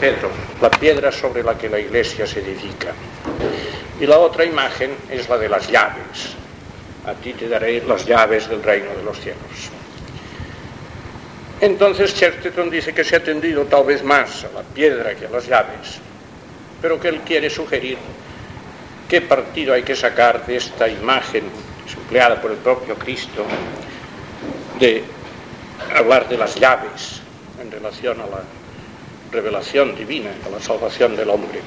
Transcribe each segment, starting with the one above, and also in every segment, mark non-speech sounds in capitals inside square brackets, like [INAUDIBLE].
Pedro, la piedra sobre la que la iglesia se edifica. Y la otra imagen es la de las llaves. A ti te daré las llaves del reino de los cielos. Entonces Chesterton dice que se ha atendido tal vez más a la piedra que a las llaves, pero que él quiere sugerir qué partido hay que sacar de esta imagen empleada por el propio Cristo de hablar de las llaves en relación a la revelación divina, a la salvación del hombre.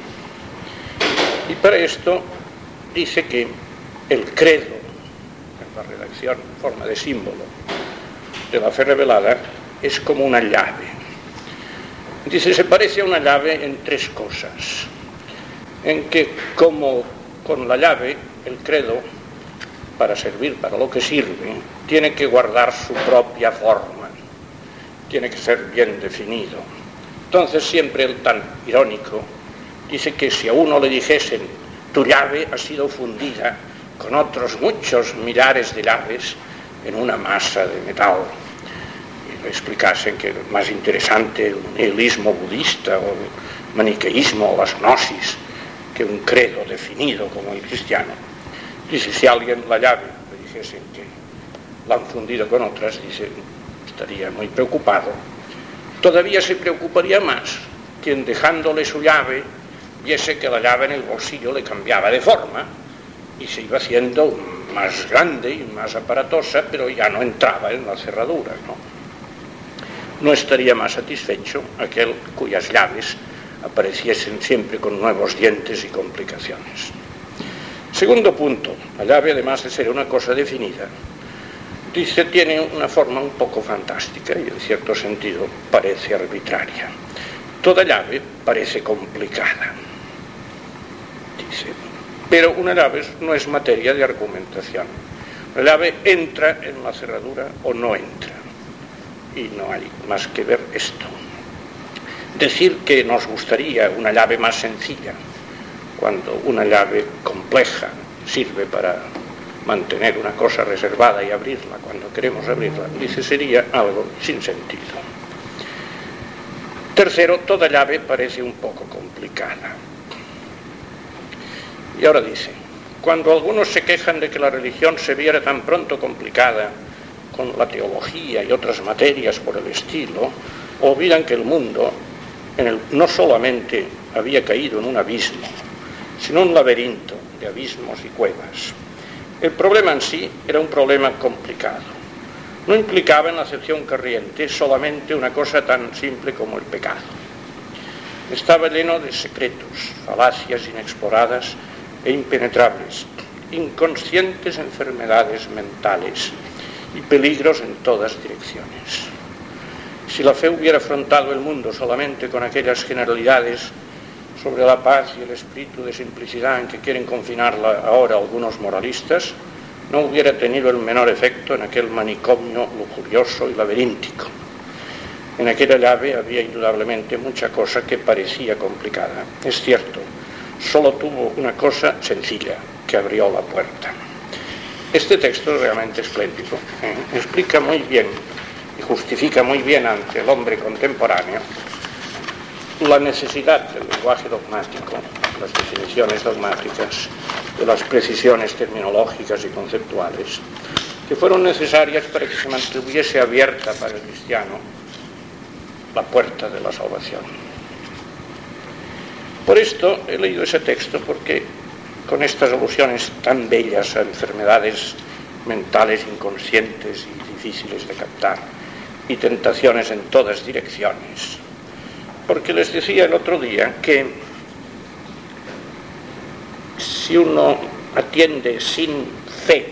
Y para esto dice que el credo, en la redacción en forma de símbolo de la fe revelada, es como una llave. Dice, se parece a una llave en tres cosas. En que como con la llave, el credo, para servir para lo que sirve, tiene que guardar su propia forma, tiene que ser bien definido. Entonces siempre el tan irónico dice que si a uno le dijesen tu llave ha sido fundida con otros muchos millares de llaves en una masa de metal, y le explicasen que es más interesante el nihilismo budista o el maniqueísmo o las gnosis que un credo definido como el cristiano. Dice, si alguien la llave le dijesen que la han fundido con otras, dice, estaría muy preocupado. Todavía se preocuparía más quien dejándole su llave viese que la llave en el bolsillo le cambiaba de forma y se iba haciendo más grande y más aparatosa, pero ya no entraba en la cerradura. No, no estaría más satisfecho aquel cuyas llaves apareciesen siempre con nuevos dientes y complicaciones. Segundo punto, la llave además de ser una cosa definida, dice tiene una forma un poco fantástica y en cierto sentido parece arbitraria. Toda llave parece complicada, dice, pero una llave no es materia de argumentación. La llave entra en la cerradura o no entra y no hay más que ver esto. Decir que nos gustaría una llave más sencilla, cuando una llave compleja sirve para mantener una cosa reservada y abrirla cuando queremos abrirla, dice sería algo sin sentido. Tercero, toda llave parece un poco complicada. Y ahora dice, cuando algunos se quejan de que la religión se viera tan pronto complicada con la teología y otras materias por el estilo, olvidan que el mundo no solamente había caído en un abismo, sino un laberinto de abismos y cuevas. El problema en sí era un problema complicado. No implicaba en la acepción corriente solamente una cosa tan simple como el pecado. Estaba lleno de secretos, falacias inexploradas e impenetrables, inconscientes enfermedades mentales y peligros en todas direcciones. Si la fe hubiera afrontado el mundo solamente con aquellas generalidades sobre la paz y el espíritu de simplicidad en que quieren confinarla ahora algunos moralistas, no hubiera tenido el menor efecto en aquel manicomio lujurioso y laberíntico. En aquella llave había indudablemente mucha cosa que parecía complicada. Es cierto, solo tuvo una cosa sencilla, que abrió la puerta. Este texto es realmente espléndido. ¿eh? Explica muy bien y justifica muy bien ante el hombre contemporáneo la necesidad del lenguaje dogmático, las definiciones dogmáticas, de las precisiones terminológicas y conceptuales, que fueron necesarias para que se mantuviese abierta para el cristiano la puerta de la salvación. Por esto he leído ese texto porque con estas alusiones tan bellas a enfermedades mentales inconscientes y difíciles de captar y tentaciones en todas direcciones, porque les decía el otro día que si uno atiende sin fe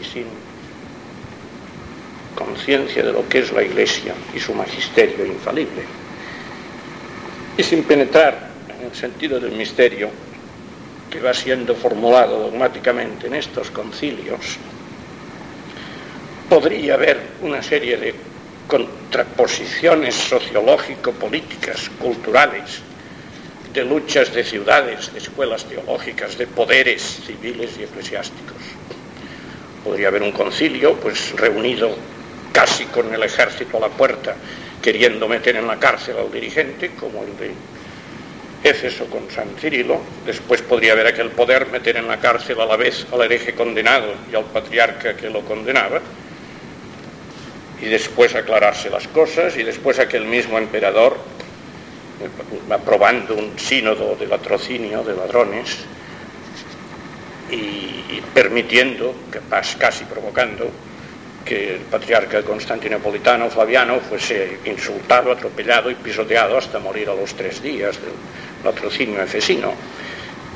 y sin conciencia de lo que es la Iglesia y su magisterio infalible, y sin penetrar en el sentido del misterio que va siendo formulado dogmáticamente en estos concilios, podría haber una serie de contraposiciones sociológico-políticas, culturales, de luchas de ciudades, de escuelas teológicas, de poderes civiles y eclesiásticos. Podría haber un concilio, pues reunido casi con el ejército a la puerta, queriendo meter en la cárcel al dirigente, como el de Éfeso con San Cirilo. Después podría haber aquel poder meter en la cárcel a la vez al hereje condenado y al patriarca que lo condenaba y después aclararse las cosas y después aquel mismo emperador aprobando un sínodo de latrocinio de ladrones y permitiendo, casi provocando, que el patriarca constantinopolitano Flaviano fuese insultado, atropellado y pisoteado hasta morir a los tres días del latrocinio efesino.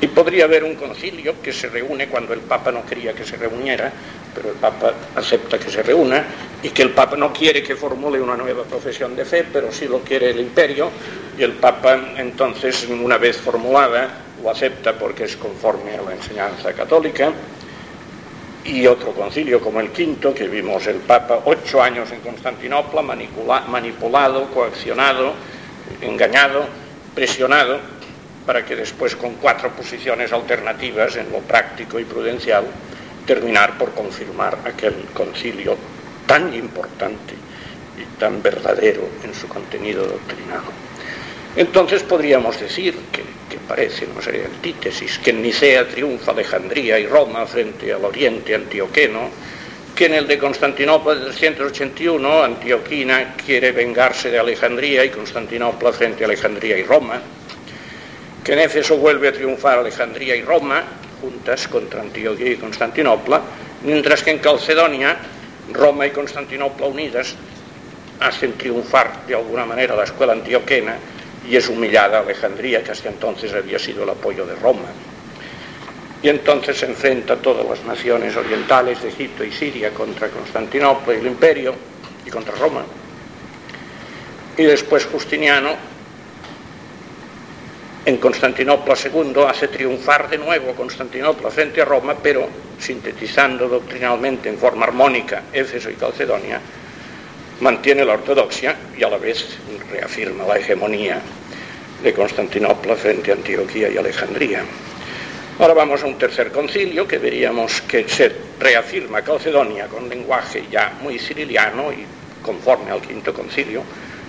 Y podría haber un concilio que se reúne cuando el Papa no quería que se reuniera, pero el Papa acepta que se reúna y que el Papa no quiere que formule una nueva profesión de fe, pero sí lo quiere el imperio y el Papa entonces, una vez formulada, lo acepta porque es conforme a la enseñanza católica. Y otro concilio como el quinto, que vimos el Papa ocho años en Constantinopla, manipulado, coaccionado, engañado, presionado, para que después con cuatro posiciones alternativas en lo práctico y prudencial terminar por confirmar aquel concilio tan importante y tan verdadero en su contenido doctrinal. Entonces podríamos decir que, parece serie de antítesis, que en Nicea triunfa Alejandría y Roma frente al oriente antioqueno, que en el de Constantinopla de 381 Antioquina quiere vengarse de Alejandría y Constantinopla frente a Alejandría y Roma, que en Éfeso vuelve a triunfar Alejandría y Roma, juntas contra Antioquía y Constantinopla, mientras que en Calcedonia, Roma y Constantinopla unidas hacen triunfar de alguna manera la escuela antioquena y es humillada Alejandría, que hasta entonces había sido el apoyo de Roma. Y entonces se enfrenta a todas las naciones orientales de Egipto y Siria contra Constantinopla y el imperio y contra Roma. Y después Justiniano en Constantinopla II hace triunfar de nuevo Constantinopla frente a Roma, pero sintetizando doctrinalmente en forma armónica Éfeso y Calcedonia, mantiene la ortodoxia y a la vez reafirma la hegemonía de Constantinopla frente a Antioquía y Alejandría. Ahora vamos a un tercer concilio que veríamos que se reafirma Calcedonia con lenguaje ya muy ciriliano y conforme al quinto concilio,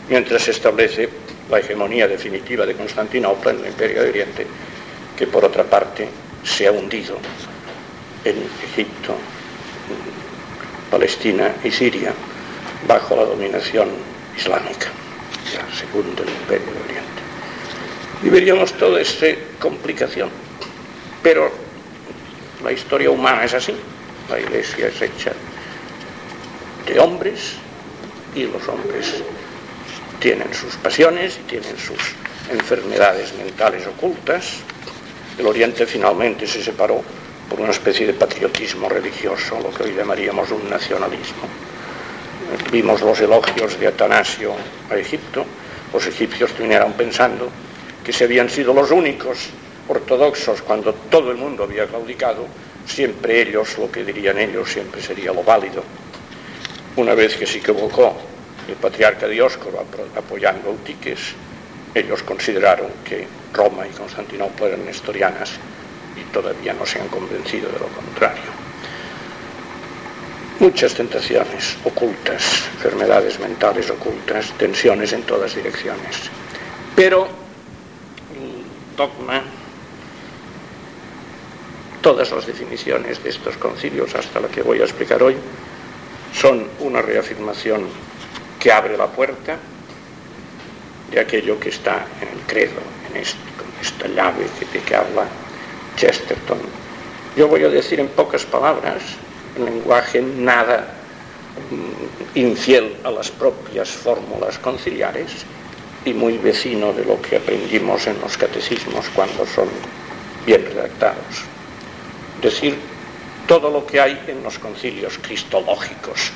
mientras se establece la hegemonía definitiva de Constantinopla en el Imperio de Oriente, que por otra parte se ha hundido en Egipto, Palestina y Siria bajo la dominación islámica, ya segundo el Imperio de Oriente. Y veríamos toda esta complicación. Pero la historia humana es así, la iglesia es hecha de hombres y los hombres tienen sus pasiones y tienen sus enfermedades mentales ocultas. El Oriente finalmente se separó por una especie de patriotismo religioso, lo que hoy llamaríamos un nacionalismo. Vimos los elogios de Atanasio a Egipto. Los egipcios terminaron pensando que si habían sido los únicos ortodoxos cuando todo el mundo había claudicado, siempre ellos, lo que dirían ellos, siempre sería lo válido. Una vez que se equivocó el patriarca Dioscoro apoyando a Eutiques, ellos consideraron que Roma y Constantinopla eran nestorianas y todavía no se han convencido de lo contrario. Muchas tentaciones ocultas, enfermedades mentales ocultas, tensiones en todas direcciones. Pero el dogma, todas las definiciones de estos concilios, hasta la que voy a explicar hoy, son una reafirmación que abre la puerta de aquello que está en el credo, en esta llave de que habla Chesterton. Yo voy a decir en pocas palabras, en lenguaje nada mm, infiel a las propias fórmulas conciliares y muy vecino de lo que aprendimos en los catecismos cuando son bien redactados. Decir todo lo que hay en los concilios cristológicos,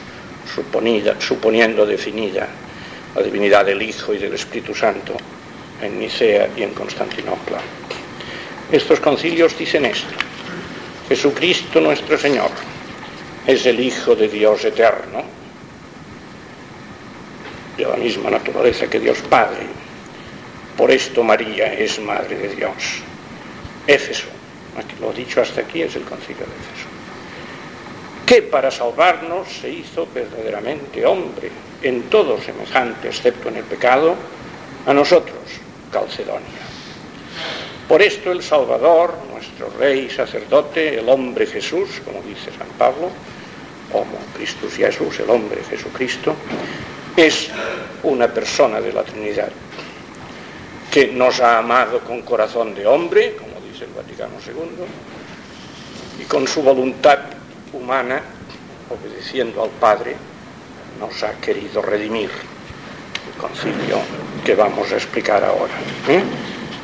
suponiendo definida la divinidad del Hijo y del Espíritu Santo en Nicea y en Constantinopla. Estos concilios dicen esto. Jesucristo nuestro Señor es el Hijo de Dios eterno, de la misma naturaleza que Dios Padre. Por esto María es Madre de Dios. Éfeso, lo dicho hasta aquí es el concilio de Éfeso, que para salvarnos se hizo verdaderamente hombre, en todo semejante, excepto en el pecado, a nosotros, Calcedonia. Por esto el Salvador, nuestro Rey sacerdote, el hombre Jesús, como dice San Pablo, como Cristo Jesús, el hombre Jesucristo, es una persona de la Trinidad que nos ha amado con corazón de hombre, como dice el Vaticano II, y con su voluntad humana, obedeciendo al Padre, nos ha querido redimir. El concilio que vamos a explicar ahora. ¿eh?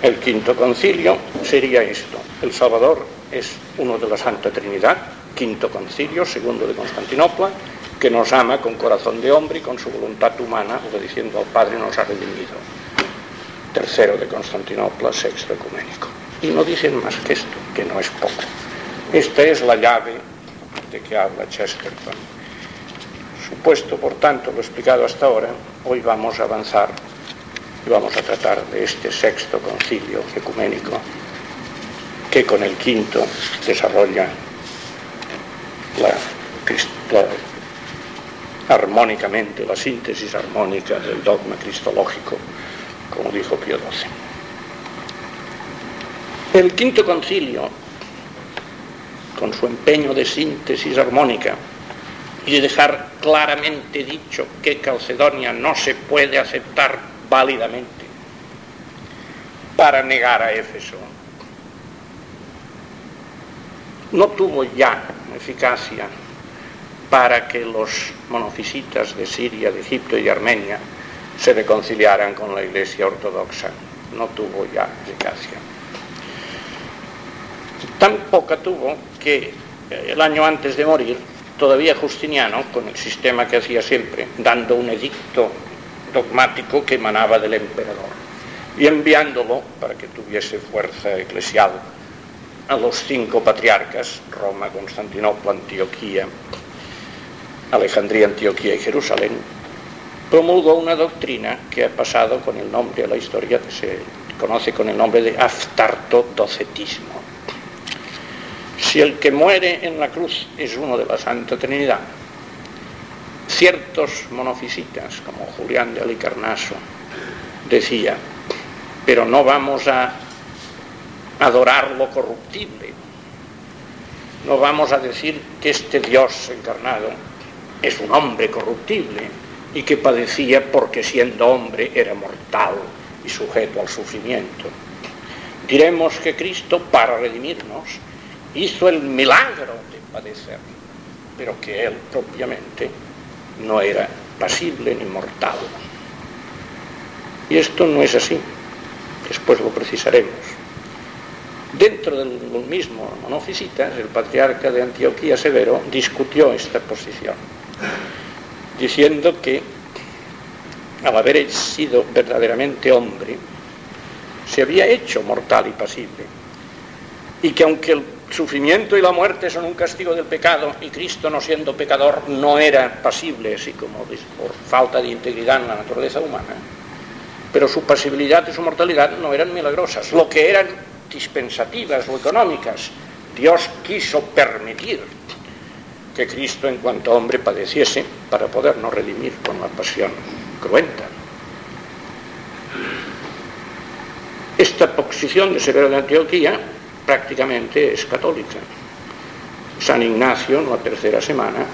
El quinto concilio sería esto. El Salvador es uno de la Santa Trinidad, quinto concilio, segundo de Constantinopla, que nos ama con corazón de hombre y con su voluntad humana, obedeciendo al Padre, nos ha redimido. Tercero de Constantinopla, sexto ecuménico. Y no dicen más que esto, que no es poco. Esta es la llave de que habla Chesterton. Supuesto, por tanto, lo explicado hasta ahora, hoy vamos a avanzar y vamos a tratar de este sexto concilio ecuménico que con el quinto desarrolla la, la armónicamente la síntesis armónica del dogma cristológico, como dijo Pío XII. El quinto concilio, con su empeño de síntesis armónica y de dejar claramente dicho que Calcedonia no se puede aceptar válidamente para negar a Éfeso, no tuvo ya eficacia para que los monofisitas de Siria, de Egipto y de Armenia se reconciliaran con la Iglesia Ortodoxa. No tuvo ya eficacia. Tan poca tuvo que eh, el año antes de morir, todavía Justiniano, con el sistema que hacía siempre, dando un edicto dogmático que emanaba del emperador y enviándolo para que tuviese fuerza eclesial a los cinco patriarcas, Roma, Constantinopla, Antioquía, Alejandría, Antioquía y Jerusalén, promulgó una doctrina que ha pasado con el nombre a la historia que se conoce con el nombre de aftartodocetismo. Si el que muere en la cruz es uno de la Santa Trinidad, ciertos monofisitas como Julián de Alicarnaso decía, pero no vamos a adorar lo corruptible, no vamos a decir que este Dios encarnado es un hombre corruptible y que padecía porque siendo hombre era mortal y sujeto al sufrimiento. Diremos que Cristo, para redimirnos, hizo el milagro de padecer, pero que Él propiamente no era pasible ni mortal. Y esto no es así, después lo precisaremos. Dentro del mismo Monofisitas, el patriarca de Antioquía Severo discutió esta posición diciendo que al haber sido verdaderamente hombre, se había hecho mortal y pasible, y que aunque el sufrimiento y la muerte son un castigo del pecado, y Cristo no siendo pecador no era pasible, así como por falta de integridad en la naturaleza humana, pero su pasibilidad y su mortalidad no eran milagrosas, lo que eran dispensativas o económicas. Dios quiso permitir que Cristo en cuanto hombre padeciese para podernos redimir con la pasión cruenta. Esta posición de Severo de Antioquía prácticamente es católica. San Ignacio, en la tercera semana,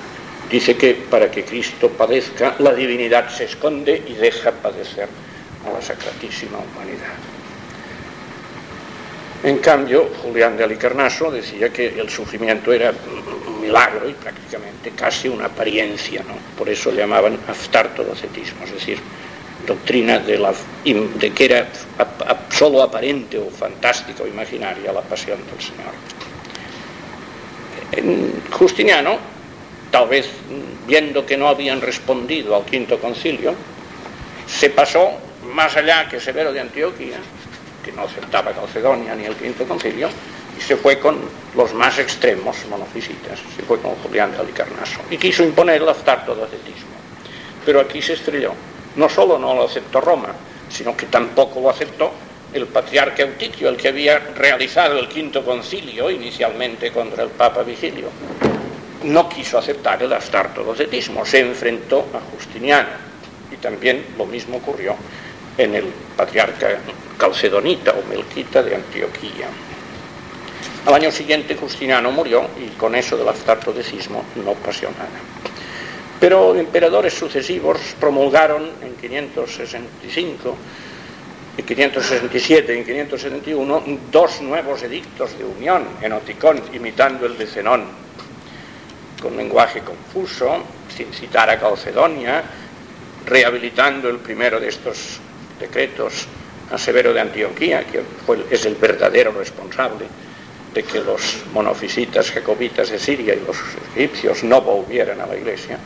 dice que para que Cristo padezca, la divinidad se esconde y deja padecer a la sacratísima humanidad. En cambio, Julián de Alicarnaso decía que el sufrimiento era un milagro y prácticamente casi una apariencia, ¿no? por eso le llamaban aftartodocetismo, es decir, doctrina de, la, de que era solo aparente o fantástica o imaginaria la pasión del Señor. Justiniano, tal vez viendo que no habían respondido al quinto concilio, se pasó más allá que Severo de Antioquía, que no aceptaba Calcedonia ni el quinto concilio, y se fue con los más extremos monofisitas, se fue con Julián de Alicarnaso, y quiso imponer el ascetismo. Pero aquí se estrelló. No solo no lo aceptó Roma, sino que tampoco lo aceptó el patriarca Eutiquio, el que había realizado el quinto concilio inicialmente contra el Papa Vigilio. No quiso aceptar el astartodocetismo, se enfrentó a Justiniano. Y también lo mismo ocurrió en el patriarca calcedonita o melquita de Antioquía. Al año siguiente Justiniano murió y con eso del astartodecismo no pasó nada. Pero emperadores sucesivos promulgaron en 565 en 567 y en 571 dos nuevos edictos de unión en Oticón, imitando el de Zenón, con lenguaje confuso, sin citar a Calcedonia, rehabilitando el primero de estos decretos a Severo de Antioquía, que es el verdadero responsable de que los monofisitas jacobitas de Siria y los egipcios no volvieran a la iglesia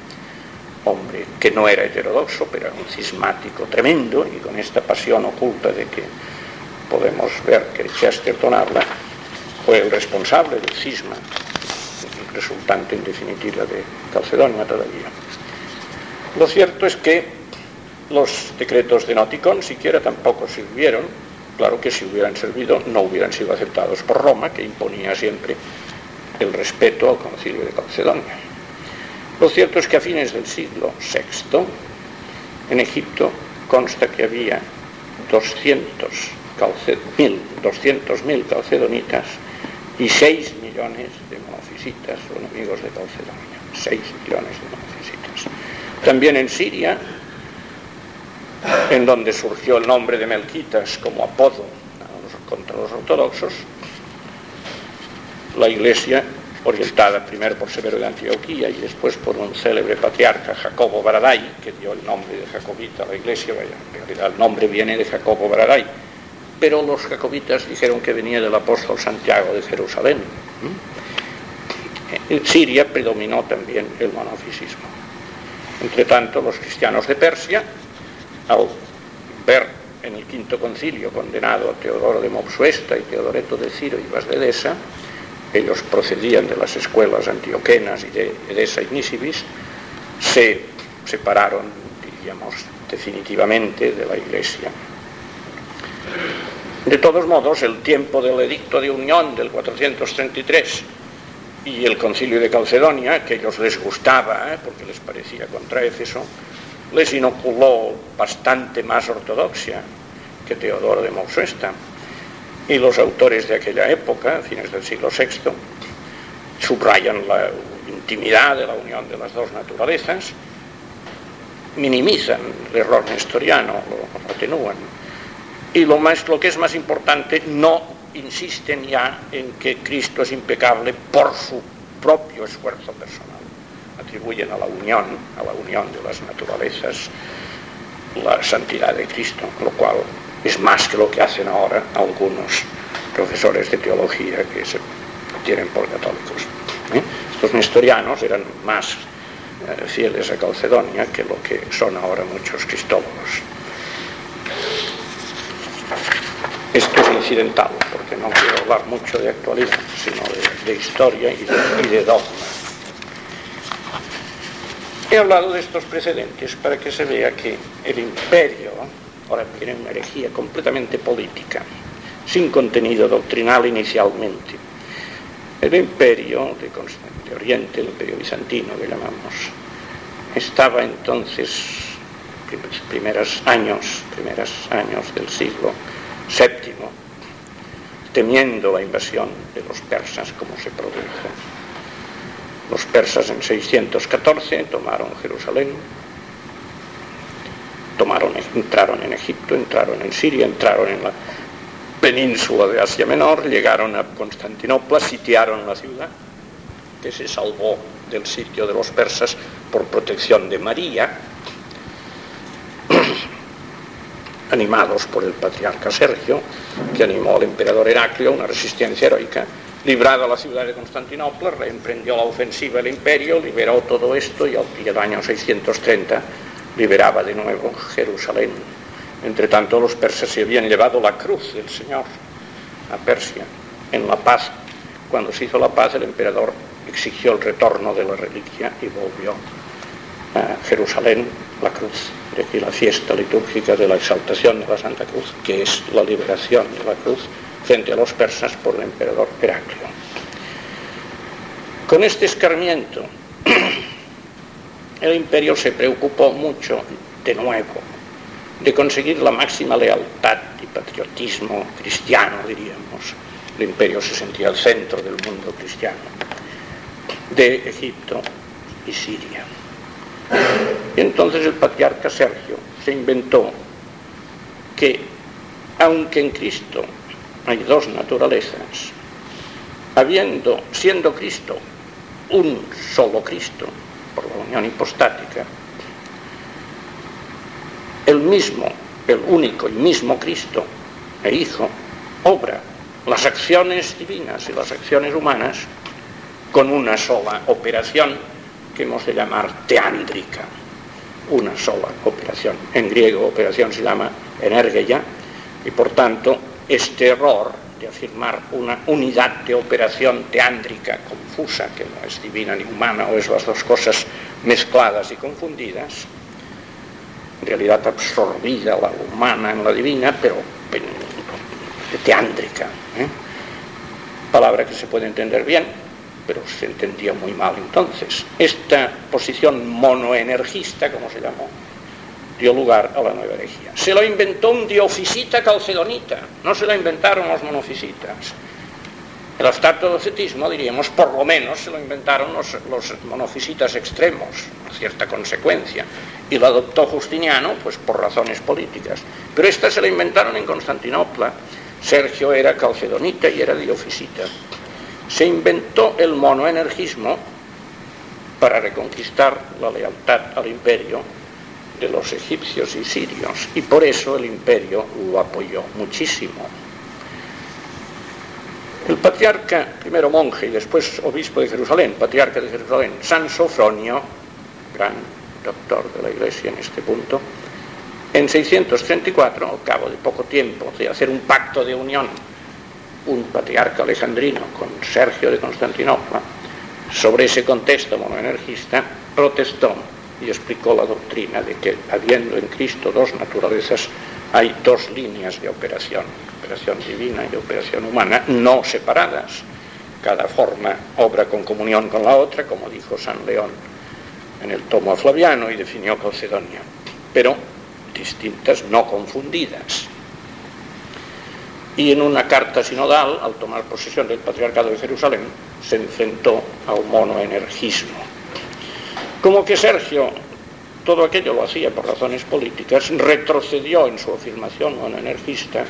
hombre que no era heterodoxo, pero era un cismático tremendo y con esta pasión oculta de que podemos ver que Chesterton habla, fue el responsable del cisma, resultante en definitiva de Calcedonia todavía. Lo cierto es que los decretos de Noticón siquiera tampoco sirvieron, claro que si hubieran servido no hubieran sido aceptados por Roma, que imponía siempre el respeto al concilio de Calcedonia. Lo cierto es que a fines del siglo VI, en Egipto consta que había 200.000 calcedonitas y 6 millones de monofisitas o enemigos de Calcedonia. 6 millones de monofisitas. También en Siria, en donde surgió el nombre de Melquitas como apodo contra los ortodoxos, la iglesia orientada primero por Severo de Antioquía y después por un célebre patriarca, Jacobo Baraday, que dio el nombre de jacobita a la iglesia, vaya, en realidad el nombre viene de Jacobo Baraday, pero los jacobitas dijeron que venía del apóstol Santiago de Jerusalén. En Siria predominó también el monofisismo. Entre tanto, los cristianos de Persia, al ver en el quinto concilio condenado a Teodoro de Mopsuesta y Teodoreto de Ciro y Vasdedesa, ellos procedían de las escuelas antioquenas y de Edesa y se separaron, diríamos, definitivamente de la Iglesia. De todos modos, el tiempo del edicto de unión del 433 y el concilio de Calcedonia, que a ellos les gustaba, ¿eh? porque les parecía contra Éfeso, les inoculó bastante más ortodoxia que Teodoro de Mausuesta y los autores de aquella época, fines del siglo VI, subrayan la intimidad de la unión de las dos naturalezas, minimizan el error nestoriano, lo atenúan. Y lo, más, lo que es más importante, no insisten ya en que Cristo es impecable por su propio esfuerzo personal. Atribuyen a la unión, a la unión de las naturalezas, la santidad de Cristo, lo cual es más que lo que hacen ahora algunos profesores de teología que se tienen por católicos. ¿eh? Estos nestorianos eran más eh, fieles a Calcedonia que lo que son ahora muchos cristólogos. Esto es incidental, porque no quiero hablar mucho de actualidad, sino de, historia y de, y de dogma. He hablado de estos precedentes para que se vea que el imperio ahora viene una herejía completamente política, sin contenido doctrinal inicialmente. El imperio de, de Oriente, el imperio bizantino que llamamos, estaba entonces, primeros años, primeros años del siglo VII, temiendo la invasión de los persas como se produjo. Los persas en 614 tomaron Jerusalén, entraron en Egipto, entraron en Siria, entraron en la península de Asia Menor, llegaron a Constantinopla, sitiaron la ciudad, que se salvó del sitio de los persas por protección de María, [CLEARS THROAT] animados por el patriarca Sergio, que animó al emperador Heraclio una resistencia heroica. Librada la ciudad de Constantinopla, reemprendió la ofensiva el imperio, liberó todo esto y al año 630 liberaba de nuevo Jerusalén Entre tanto, los persas se habían llevado la cruz del Señor a Persia en la paz. Cuando se hizo la paz, el emperador exigió el retorno de la reliquia y volvió a Jerusalén la cruz. De aquí la fiesta litúrgica de la exaltación de la Santa Cruz, que es la liberación de la cruz frente a los persas por el emperador Heraclio. Con este escarmiento, [CLEARS THROAT] el imperio se preocupó mucho, de nuevo, de conseguir la máxima lealtad y patriotismo cristiano, diríamos. El imperio se sentía el centro del mundo cristiano, de Egipto y Siria. Y entonces el patriarca Sergio se inventó que, aunque en Cristo hay dos naturalezas, habiendo, siendo Cristo un solo Cristo, por la unión hipostática, el mismo, el único y mismo Cristo e Hijo, obra las acciones divinas y las acciones humanas con una sola operación que hemos de llamar teándrica, una sola operación. En griego operación se llama energeia y por tanto este error de afirmar una unidad de operación teándrica confusa, que no es divina ni humana, o es las dos cosas mezcladas y confundidas, en realidad absorbida la humana en la divina, pero teándrica. ¿eh? Palabra que se puede entender bien, pero se entendía muy mal entonces. Esta posición monoenergista, como se llamó, dio lugar a la nueva herejía. Se lo inventó un diofisita calcedonita, no se lo inventaron los monofisitas. El astartodocetismo, diríamos, por lo menos se lo inventaron los, monofisitas extremos, a cierta consecuencia, y lo adoptó Justiniano, pues por razones políticas. Pero esta se la inventaron en Constantinopla. Sergio era calcedonita y era diofisita. Se inventó el monoenergismo para reconquistar la lealtad al imperio de los egipcios y sirios, y por eso el imperio lo apoyó muchísimo. El patriarca, primero monje y después obispo de Jerusalén, patriarca de Jerusalén, San Sofronio, gran doctor de la iglesia en este punto, en 634, al cabo de poco tiempo de hacer un pacto de unión, un patriarca alejandrino con Sergio de Constantinopla, sobre ese contexto monoenergista, protestó y explicó la doctrina de que habiendo en Cristo dos naturalezas, hay dos líneas de operación, operación divina y operación humana, no separadas. Cada forma obra con comunión con la otra, como dijo San León en el tomo a Flaviano y definió Calcedonia, pero distintas, no confundidas. Y en una carta sinodal, al tomar posesión del Patriarcado de Jerusalén, se enfrentó al monoenergismo. Como que Sergio todo aquello lo hacía por razones políticas, retrocedió en su afirmación monoenergista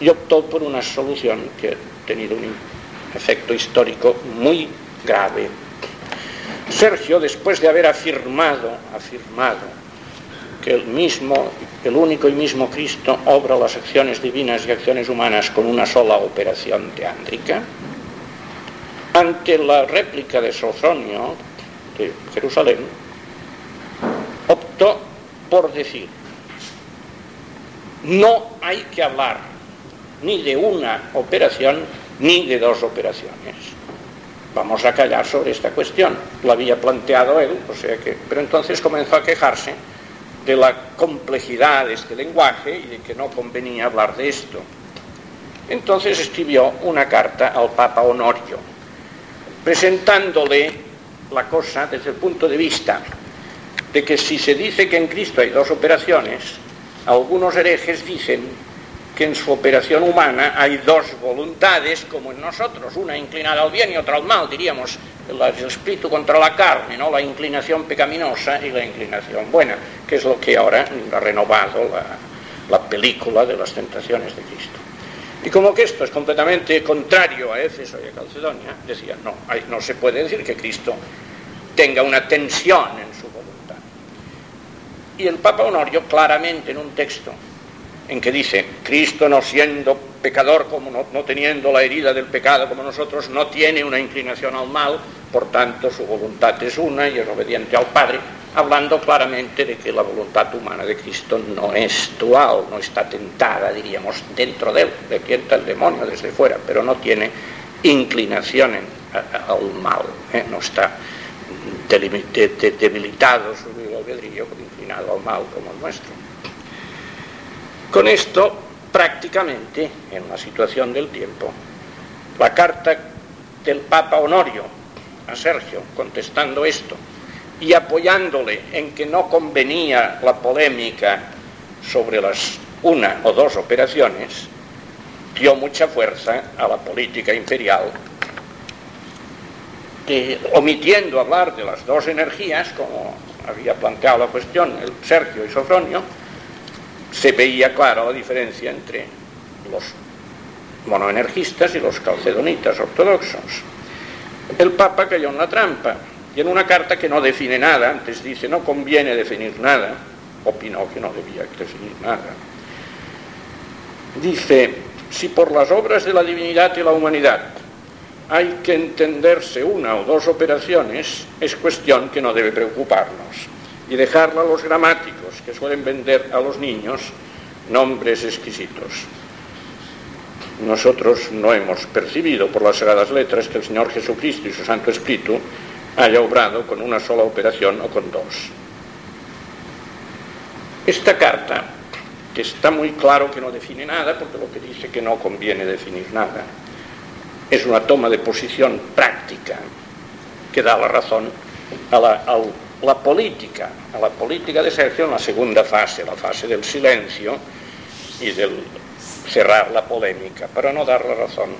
y optó por una solución que ha tenido un efecto histórico muy grave. Sergio, después de haber afirmado, afirmado que el mismo, el único y mismo Cristo obra las acciones divinas y acciones humanas con una sola operación teándrica, ante la réplica de Sofronio de Jerusalén, optó por decir, no hay que hablar ni de una operación ni de dos operaciones. Vamos a callar sobre esta cuestión. Lo había planteado él, o sea que, pero entonces comenzó a quejarse de la complejidad de este lenguaje y de que no convenía hablar de esto. Entonces escribió una carta al Papa Honorio, presentándole la cosa desde el punto de vista de que si se dice que en Cristo hay dos operaciones, algunos herejes dicen que en su operación humana hay dos voluntades como en nosotros, una inclinada al bien y otra al mal, diríamos, el espíritu contra la carne, ¿no? la inclinación pecaminosa y la inclinación buena, que es lo que ahora ha renovado la, la película de las tentaciones de Cristo. Y como que esto es completamente contrario a Éfeso y a Calcedonia, decían, no, no se puede decir que Cristo tenga una tensión en su voluntad. Y el Papa Honorio claramente en un texto en que dice, Cristo no siendo pecador, como no, teniendo la herida del pecado como nosotros, no tiene una inclinación al mal, por tanto su voluntad es una y es obediente al Padre, hablando claramente de que la voluntad humana de Cristo no es dual, no está tentada, diríamos, dentro de él, le tienta el demonio desde fuera, pero no tiene inclinación al mal, ¿eh? no está debilitado su albedrío, inclinado al mal como el nuestro. Con esto, prácticamente, en la situación del tiempo, la carta del Papa Honorio a Sergio, contestando esto, y apoyándole en que no convenía la polémica sobre las una o dos operaciones, dio mucha fuerza a la política imperial, que omitiendo hablar de las dos energías, como había planteado la cuestión el Sergio y Sofronio, se veía clara la diferencia entre los monoenergistas y los calcedonitas ortodoxos. El Papa cayó en la trampa y en una carta que no define nada, antes dice no conviene definir nada, opinó que no debía definir nada. Dice, si por las obras de la divinidad y la humanidad hay que entenderse una o dos operaciones, es cuestión que no debe preocuparnos y dejarla a los gramáticos que suelen vender a los niños nombres exquisitos. Nosotros no hemos percibido por las sagradas letras que el Señor Jesucristo y su Santo Espíritu haya obrado con una sola operación o con dos. Esta carta, que está muy claro que no define nada, porque lo que dice que no conviene definir nada, es una toma de posición práctica que da la razón a la, a la política, a la política de Sergio en la segunda fase, la fase del silencio y del cerrar la polémica, para no dar la razón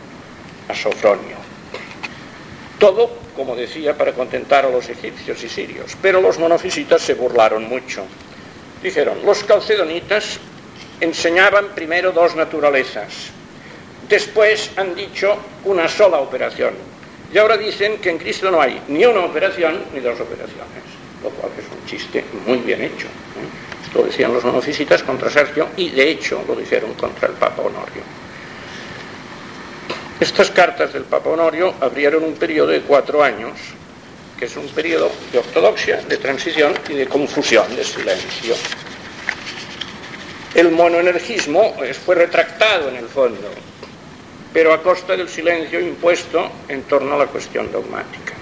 a Sofronio. Todo, como decía, para contentar a los egipcios y sirios. Pero los monofisitas se burlaron mucho. Dijeron, los calcedonitas enseñaban primero dos naturalezas, después han dicho una sola operación. Y ahora dicen que en Cristo no hay ni una operación ni dos operaciones, lo cual es un chiste muy bien hecho. ¿eh? Esto decían los monofisitas contra Sergio y de hecho lo dijeron contra el Papa Honorio. Estas cartas del Papa Honorio abrieron un periodo de cuatro años, que es un periodo de ortodoxia, de transición y de confusión, de silencio. El monoenergismo fue retractado en el fondo, pero a costa del silencio impuesto en torno a la cuestión dogmática.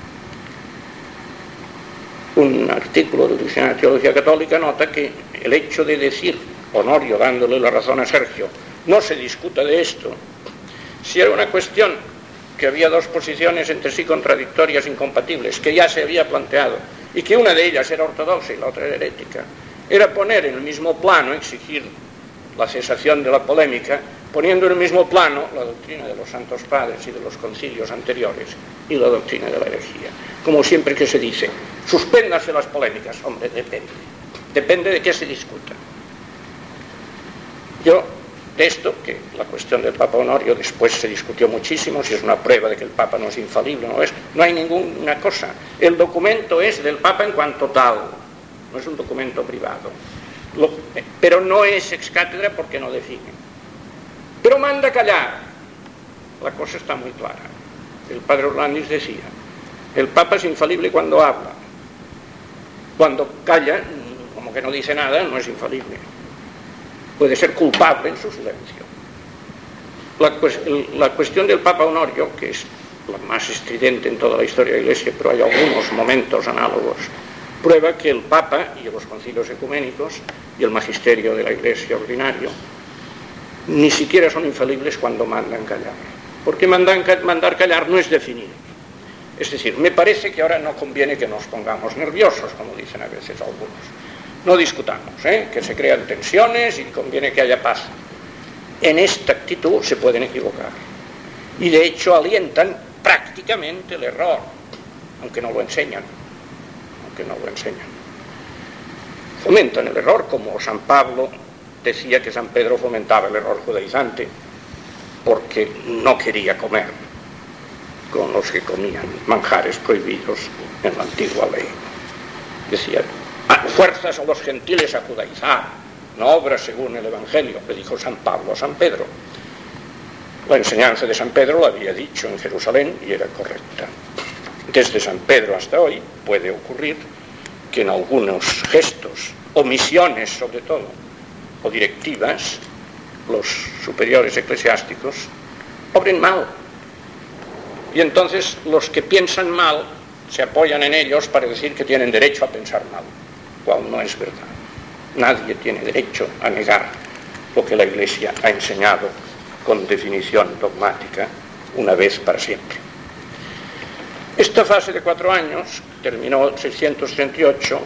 Un artículo del Diccionario de Teología Católica nota que el hecho de decir, Honorio dándole la razón a Sergio, no se discuta de esto, si era una cuestión que había dos posiciones entre sí contradictorias, incompatibles, que ya se había planteado, y que una de ellas era ortodoxa y la otra era herética, era poner en el mismo plano, exigir la cesación de la polémica, poniendo en el mismo plano la doctrina de los santos padres y de los concilios anteriores y la doctrina de la herejía. Como siempre que se dice, suspéndase las polémicas, hombre, depende, depende de qué se discuta. Yo de esto, que la cuestión del Papa Honorio después se discutió muchísimo, si es una prueba de que el Papa no es infalible, no es, no hay ninguna cosa. El documento es del Papa en cuanto tal, no es un documento privado. Pero no es ex cátedra porque no define. Pero manda callar. La cosa está muy clara. El padre Orlandis decía, el Papa es infalible cuando habla. Cuando calla, como que no dice nada, no es infalible puede ser culpable en su silencio. La, cuestión del Papa Honorio, que es la más estridente en toda la historia de la Iglesia, pero hay algunos momentos análogos, prueba que el Papa y los concilios ecuménicos y el magisterio de la Iglesia ordinario ni siquiera son infalibles cuando mandan callar. Porque mandan, mandar callar no es definir. Es decir, me parece que ahora no conviene que nos pongamos nerviosos, como dicen a veces algunos no discutamos, ¿eh? que se crean tensiones y conviene que haya paz. En esta actitud se pueden equivocar. Y de hecho alientan prácticamente el error, aunque no lo enseñan. Aunque no lo enseñan. Fomentan el error como San Pablo decía que San Pedro fomentaba el error judaizante porque no quería comer con los que comían manjares prohibidos en la antigua ley. Decía, fuerzas a los gentiles a judaizar, no obras según el Evangelio, le dijo San Pablo a San Pedro. La enseñanza de San Pedro lo había dicho en Jerusalén y era correcta. Desde San Pedro hasta hoy puede ocurrir que en algunos gestos, omisiones sobre todo, o directivas, los superiores eclesiásticos obren mal. Y entonces los que piensan mal se apoyan en ellos para decir que tienen derecho a pensar mal, cual no es verdad. Nadie tiene derecho a negar lo que la Iglesia ha enseñado con definición dogmática una vez para siempre. Esta fase de cuatro años terminó en 638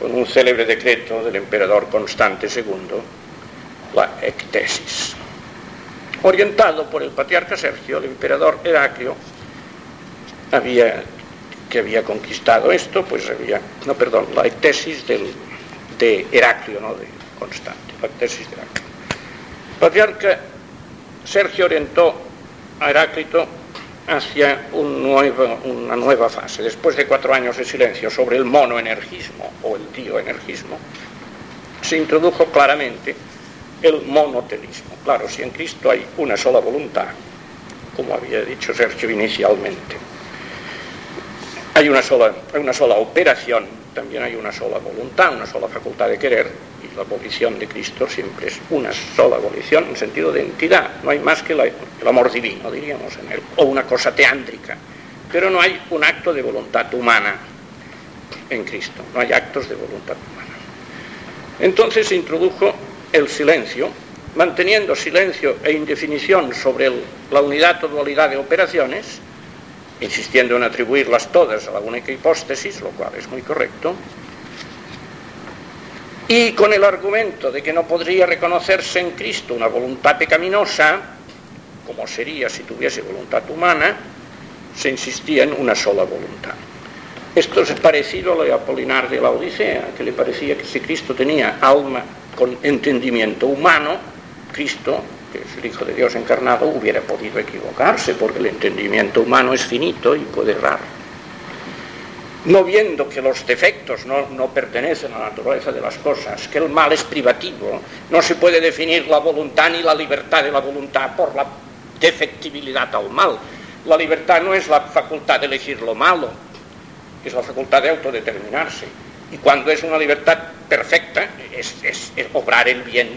con un célebre decreto del emperador Constante II, la ectesis. Orientado por el patriarca Sergio, el emperador Heraclio había, que había conquistado esto, pues había, no, perdón, la ectesis del, de Heraclio, no de Constante, la ectesis de Heraclio. Patriarca Sergio orientó a Heráclito hacia una nueva fase. Después de cuatro años de silencio sobre el monoenergismo o el dioenergismo, se introdujo claramente el monotelismo. Claro, si en Cristo hay una sola voluntad, como había dicho Sergio inicialmente, hay una sola, hay una sola operación, también hay una sola voluntad, una sola facultad de querer, y la abolición de Cristo siempre es una sola abolición en sentido de entidad, no hay más que el amor divino, diríamos, en él, o una cosa teándrica, pero no hay un acto de voluntad humana en Cristo, no hay actos de voluntad humana. Entonces se introdujo el silencio, manteniendo silencio e indefinición sobre la unidad o dualidad de operaciones, insistiendo en atribuirlas todas a la única hipótesis, lo cual es muy correcto, y con el argumento de que no podría reconocerse en Cristo una voluntad pecaminosa, como sería si tuviese voluntad humana, se insistía en una sola voluntad. Esto es parecido a lo de Apolinar de la Odisea, que le parecía que si Cristo tenía alma con entendimiento humano, Cristo, que es el Hijo de Dios encarnado, hubiera podido equivocarse, porque el entendimiento humano es finito y puede errar. No viendo que los defectos no, no, pertenecen a la naturaleza de las cosas, que el mal es privativo, no se puede definir la voluntad ni la libertad de la voluntad por la defectibilidad al mal. La libertad no es la facultad de elegir lo malo, es la facultad de autodeterminarse. Y cuando es una libertad perfecta, es, es, es, obrar el bien,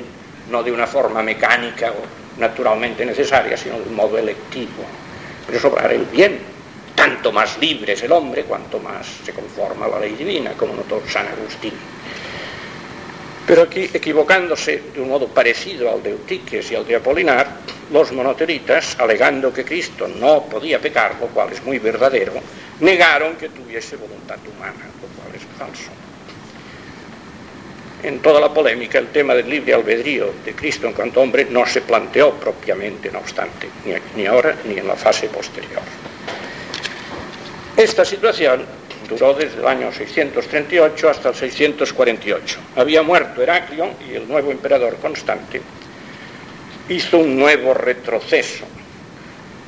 no de una forma mecánica o naturalmente necesaria, sino de un modo electivo. Pero es obrar el bien. Tanto más libre es el hombre, cuanto más se conforma a la ley divina, como notó San Agustín. Pero aquí, equivocándose de un modo parecido al de Eutiques y al de Apolinar, los monoteritas, alegando que Cristo no podía pecar, lo cual es muy verdadero, negaron que tuviese voluntad humana, lo cual es falso. En toda la polémica, el tema del libre albedrío de Cristo en cuanto hombre no se planteó propiamente, no obstante, ni, ahora ni en la fase posterior. Esta situación duró desde el año 638 hasta el 648. Había muerto Heraclio y el nuevo emperador Constante hizo un nuevo retroceso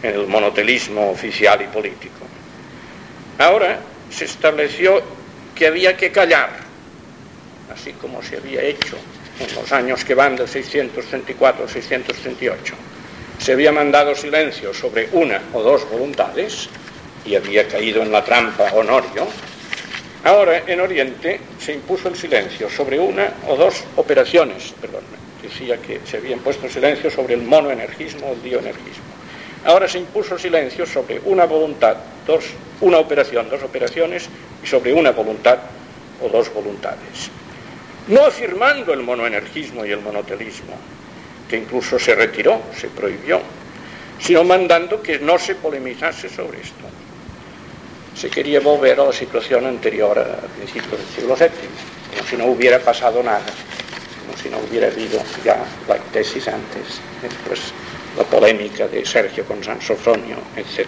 en el monotelismo oficial y político. Ahora se estableció que había que callar, así como se había hecho en los años que van del 634 al 638. Se había mandado silencio sobre una o dos voluntades y había caído en la trampa Honorio. Ahora en Oriente se impuso el silencio sobre una o dos operaciones, perdón, decía que se había impuesto silencio sobre el monoenergismo o el dioenergismo. Ahora se impuso silencio sobre una voluntad, dos, una operación, dos operaciones y sobre una voluntad o dos voluntades. No afirmando el monoenergismo y el monotelismo, que incluso se retiró, se prohibió, sino mandando que no se polemizase sobre esto. Se quería volver a la situación anterior a principios del siglo VII, como si no hubiera pasado nada, como si no hubiera habido ya la tesis antes, después la polémica de Sergio con San Sofronio, etc.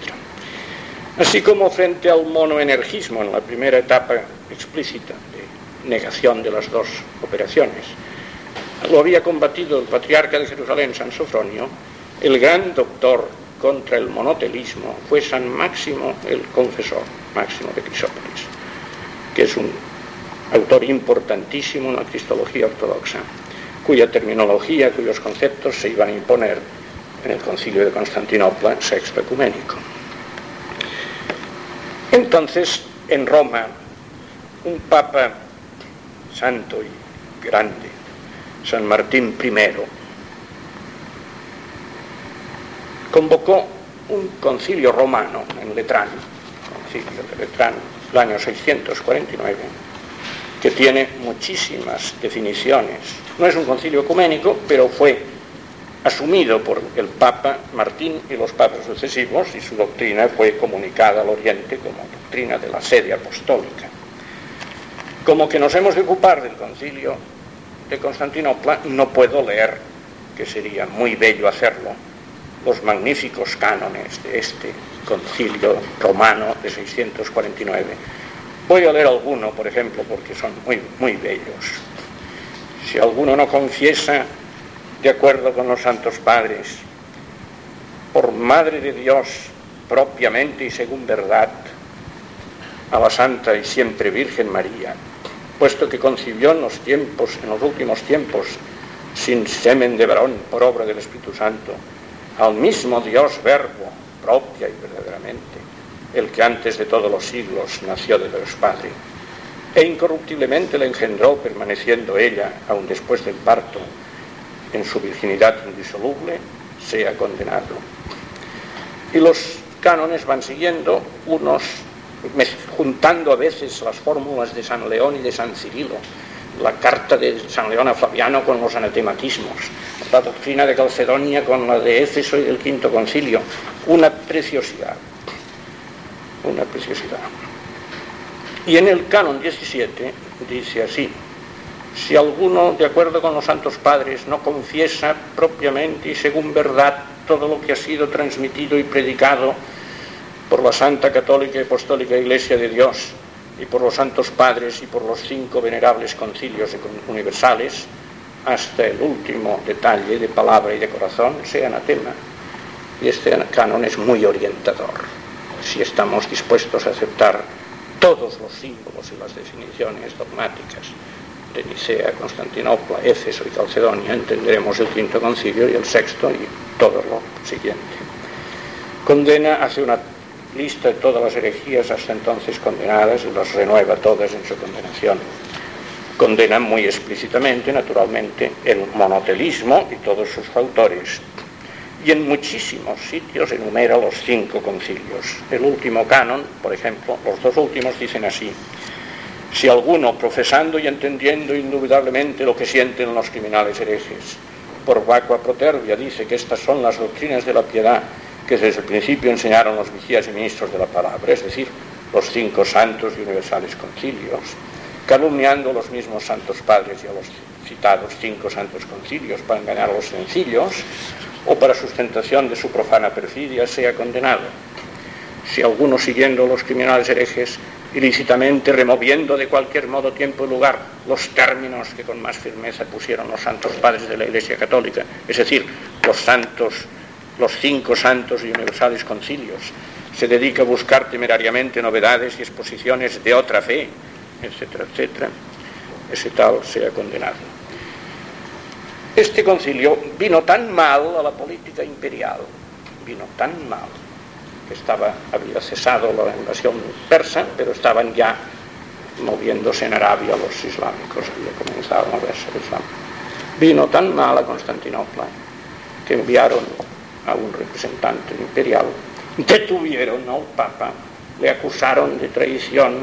Así como frente al monoenergismo en la primera etapa explícita de negación de las dos operaciones, lo había combatido el patriarca de Jerusalén, San Sofronio, el gran doctor contra el monotelismo fue San Máximo el Confesor, Máximo de Crisópolis, que es un autor importantísimo en la cristología ortodoxa, cuya terminología, cuyos conceptos se iban a imponer en el concilio de Constantinopla, sexto ecuménico. Entonces, en Roma, un papa santo y grande, San Martín I, convocó un concilio romano en Letrán, concilio de Letrán, el año 649, que tiene muchísimas definiciones. No es un concilio ecuménico, pero fue asumido por el Papa Martín y los papas sucesivos y su doctrina fue comunicada al Oriente como doctrina de la sede apostólica. Como que nos hemos de ocupar del concilio de Constantinopla, no puedo leer, que sería muy bello hacerlo, los magníficos cánones de este concilio romano de 649. Voy a leer alguno, por ejemplo, porque son muy, muy bellos. Si alguno no confiesa de acuerdo con los santos padres, por Madre de Dios propiamente y según verdad, a la Santa y siempre Virgen María, puesto que concibió en los tiempos, en los últimos tiempos, sin semen de varón por obra del Espíritu Santo, al mismo Dios Verbo, propia y verdaderamente, el que antes de todos los siglos nació de Dios Padre, e incorruptiblemente le engendró, permaneciendo ella, aun después del parto, en su virginidad indisoluble, sea condenado. Y los cánones van siguiendo, unos juntando a veces las fórmulas de San León y de San Cirilo, la carta de San León a Fabiano con los anatematismos, la doctrina de Calcedonia con la de Éfeso y el quinto concilio, una preciosidad, una preciosidad. Y en el canon 17 dice así, si alguno, de acuerdo con los santos padres, no confiesa propiamente y según verdad todo lo que ha sido transmitido y predicado por la Santa Católica y Apostólica Iglesia de Dios y por los santos padres y por los cinco venerables concilios universales, hasta el último detalle de palabra y de corazón, sea anatema. Y este canon es muy orientador, si estamos dispuestos a aceptar todos los símbolos y las definiciones dogmáticas de Nicea, Constantinopla, Éfeso y Calcedonia, entenderemos el quinto concilio y el sexto y todo lo siguiente. Condena, hace una lista todas las herejías hasta entonces condenadas y las renueva todas en su condenación. Condena muy explícitamente, naturalmente, el monotelismo y todos sus autores. Y en muchísimos sitios enumera los cinco concilios. El último canon, por ejemplo, los dos últimos dicen así, si alguno, profesando y entendiendo indudablemente lo que sienten los criminales herejes, por vacua protervia dice que estas son las doctrinas de la piedad que desde el principio enseñaron los vigías y ministros de la palabra, es decir, los cinco santos y universales concilios, calumniando a los mismos santos padres y a los citados cinco santos concilios para engañar a los sencillos o para sustentación de su profana perfidia, sea condenado. Si alguno siguiendo los criminales herejes ilícitamente removiendo de cualquier modo, tiempo y lugar los términos que con más firmeza pusieron los santos padres de la Iglesia Católica, es decir, los santos, los cinco santos y universales concilios, se dedica a buscar temerariamente novedades y exposiciones de otra fe, etcétera, etcétera, ese tal sea condenado. Este concilio vino tan mal a la política imperial, vino tan mal, estaba, había cesado la invasión persa, pero estaban ya moviéndose en Arabia los islámicos, había comenzado a moverse el Islam. Vino tan mal a Constantinopla que enviaron a un representante imperial, detuvieron al Papa, le acusaron de traición,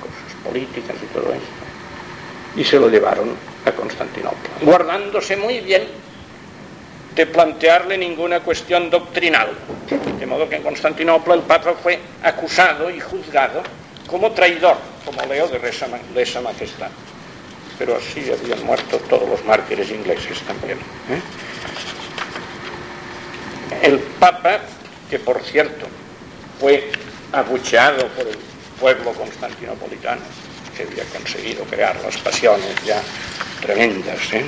cosas políticas y todo esto, y se lo llevaron a Constantinopla, guardándose muy bien de plantearle ninguna cuestión doctrinal. De modo que en Constantinopla el Papa fue acusado y juzgado como traidor, como Leo de lesa majestad. Pero así habían muerto todos los mártires ingleses también. ¿eh? El Papa, que por cierto fue abucheado por el pueblo constantinopolitano, que había conseguido crear las pasiones ya tremendas, ¿eh?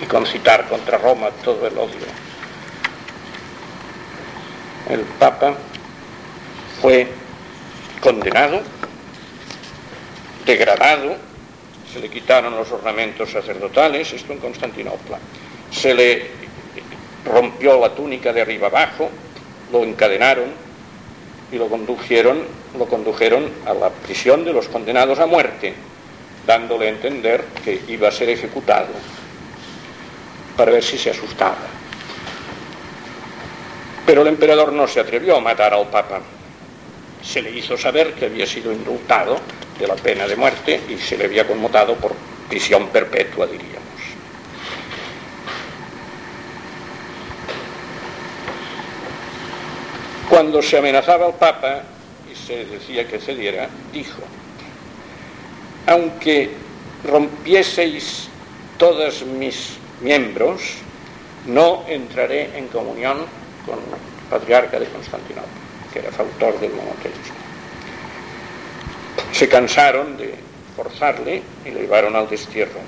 y concitar contra Roma todo el odio. El Papa fue condenado, degradado, se le quitaron los ornamentos sacerdotales, esto en Constantinopla, se le rompió la túnica de arriba abajo, lo encadenaron y lo condujeron, lo condujeron a la prisión de los condenados a muerte dándole a entender que iba a ser ejecutado para ver si se asustaba. Pero el emperador no se atrevió a matar al Papa. Se le hizo saber que había sido indultado de la pena de muerte y se le había conmutado por prisión perpetua, diríamos. Cuando se amenazaba al Papa y se decía que cediera, dijo, aunque rompieseis todos mis miembros, no entraré en comunión con el patriarca de Constantinopla, que era autor del monoteísmo. Se cansaron de forzarle y lo llevaron al destierro.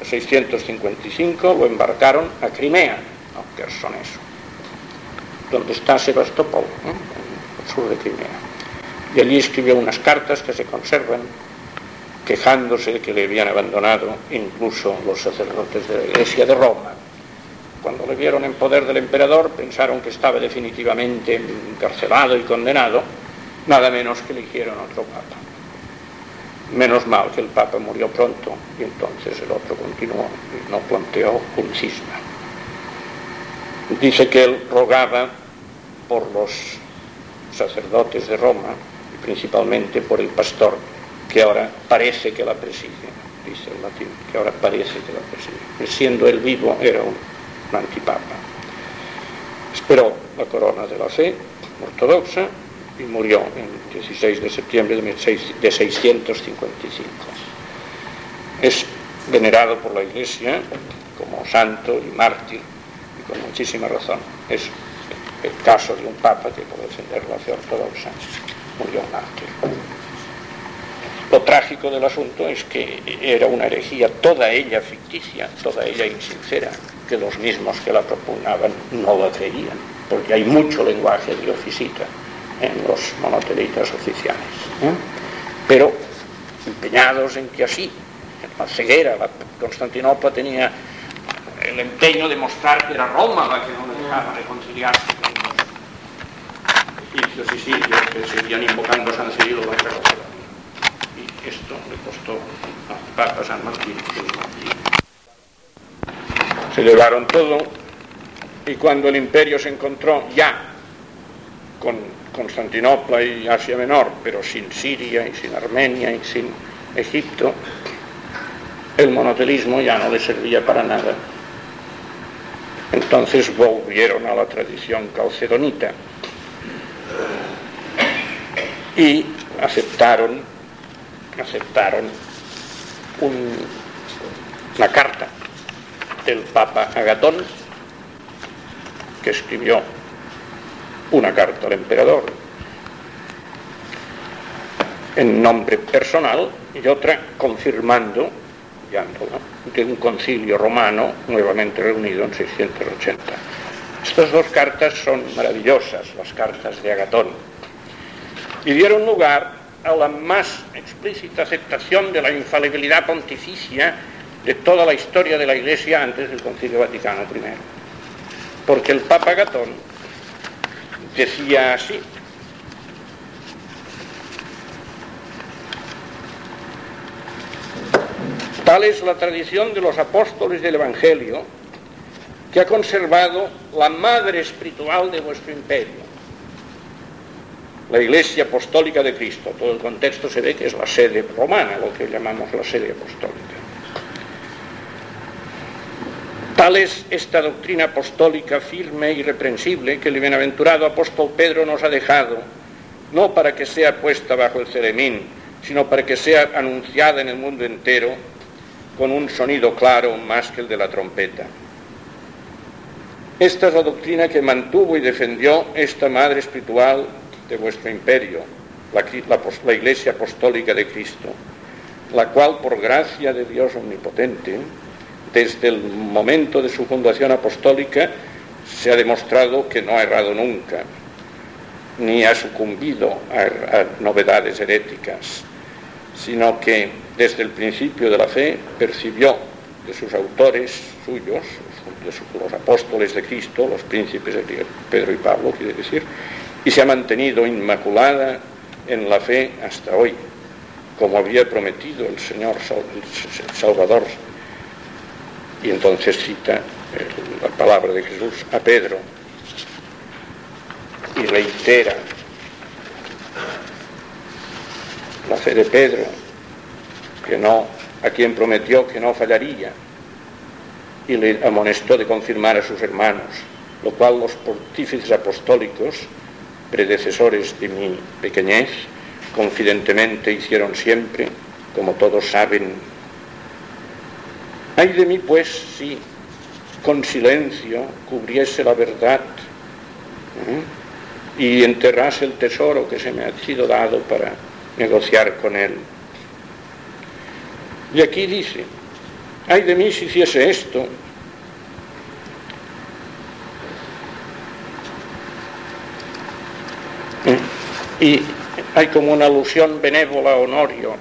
En 655 lo embarcaron a Crimea, a Quersoneso, donde está Sebastopol, ¿eh? el sur de Crimea. Y allí escribió unas cartas que se conservan quejándose de que le habían abandonado incluso los sacerdotes de la iglesia de Roma. Cuando le vieron en poder del emperador pensaron que estaba definitivamente encarcelado y condenado, nada menos que eligieron otro papa. Menos mal que el papa murió pronto y entonces el otro continuó y no planteó un cisma. Dice que él rogaba por los sacerdotes de Roma y principalmente por el pastor que ahora parece que la persigue, dice el latín, que ahora parece que la persigue. Siendo él vivo era un, un antipapa. Esperó la corona de la fe ortodoxa y murió el 16 de septiembre de 655. Es venerado por la Iglesia como santo y mártir con muchísima razón. Es el caso de un papa que por defender la fe ortodoxa murió mártir. Lo trágico del asunto es que era una herejía, toda ella ficticia, toda ella insincera, que los mismos que la propugnaban no la creían, porque hay mucho lenguaje diofisita en los monotelitas oficiales. ¿eh? Pero empeñados en que así, en la ceguera, la Constantinopla tenía el empeño de mostrar que era Roma la que no le dejaba reconciliarse con los egipcios y sirios que seguían invocando a San Cirilo la y esto le costó al Papa San Martín se llevaron todo y cuando el imperio se encontró ya con Constantinopla y Asia Menor, pero sin Siria y sin Armenia y sin Egipto, el monotelismo ya no le servía para nada. Entonces volvieron a la tradición calcedonita y aceptaron, aceptaron un, una carta del Papa Agatón, que escribió una carta al emperador en nombre personal y otra confirmando de un concilio romano nuevamente reunido en 680. Estas dos cartas son maravillosas, las cartas de Agatón, y dieron lugar a la más explícita aceptación de la infalibilidad pontificia de toda la historia de la Iglesia antes del Concilio Vaticano I. Porque el Papa Gatón decía así, Tal es la tradición de los apóstoles del Evangelio que ha conservado la madre espiritual de vuestro imperio, la Iglesia Apostólica de Cristo. Todo el contexto se ve que es la sede romana, lo que llamamos la sede apostólica. Tal es esta doctrina apostólica firme y irreprensible que el bienaventurado apóstol Pedro nos ha dejado, no para que sea puesta bajo el ceremín, sino para que sea anunciada en el mundo entero con un sonido claro más que el de la trompeta. Esta es la doctrina que mantuvo y defendió esta madre espiritual de vuestro imperio, la, Iglesia Apostólica de Cristo, la cual por gracia de Dios omnipotente, desde el momento de su fundación apostólica se ha demostrado que no ha errado nunca, ni ha sucumbido a novedades heréticas, sino que desde el principio de la fe percibió de sus autores suyos, de sus, los apóstoles de Cristo, los príncipes de Pedro y Pablo, quiere decir, y se ha mantenido inmaculada en la fe hasta hoy. como había prometido el Señor Salvador. Y entonces cita la palabra de Jesús a Pedro y reitera la fe de Pedro, que no, a quien prometió que no fallaría, y le amonestó de confirmar a sus hermanos, lo cual los pontífices apostólicos, predecesores de mi pequeñez, confidentemente hicieron siempre, como todos saben. Ay de mí, pues, si con silencio cubriese la verdad ¿eh? y enterrase el tesoro que se me ha sido dado para negociar con él. Y aquí dice, ay de mí si hiciese esto, y hay como una alusión benévola a Honorio.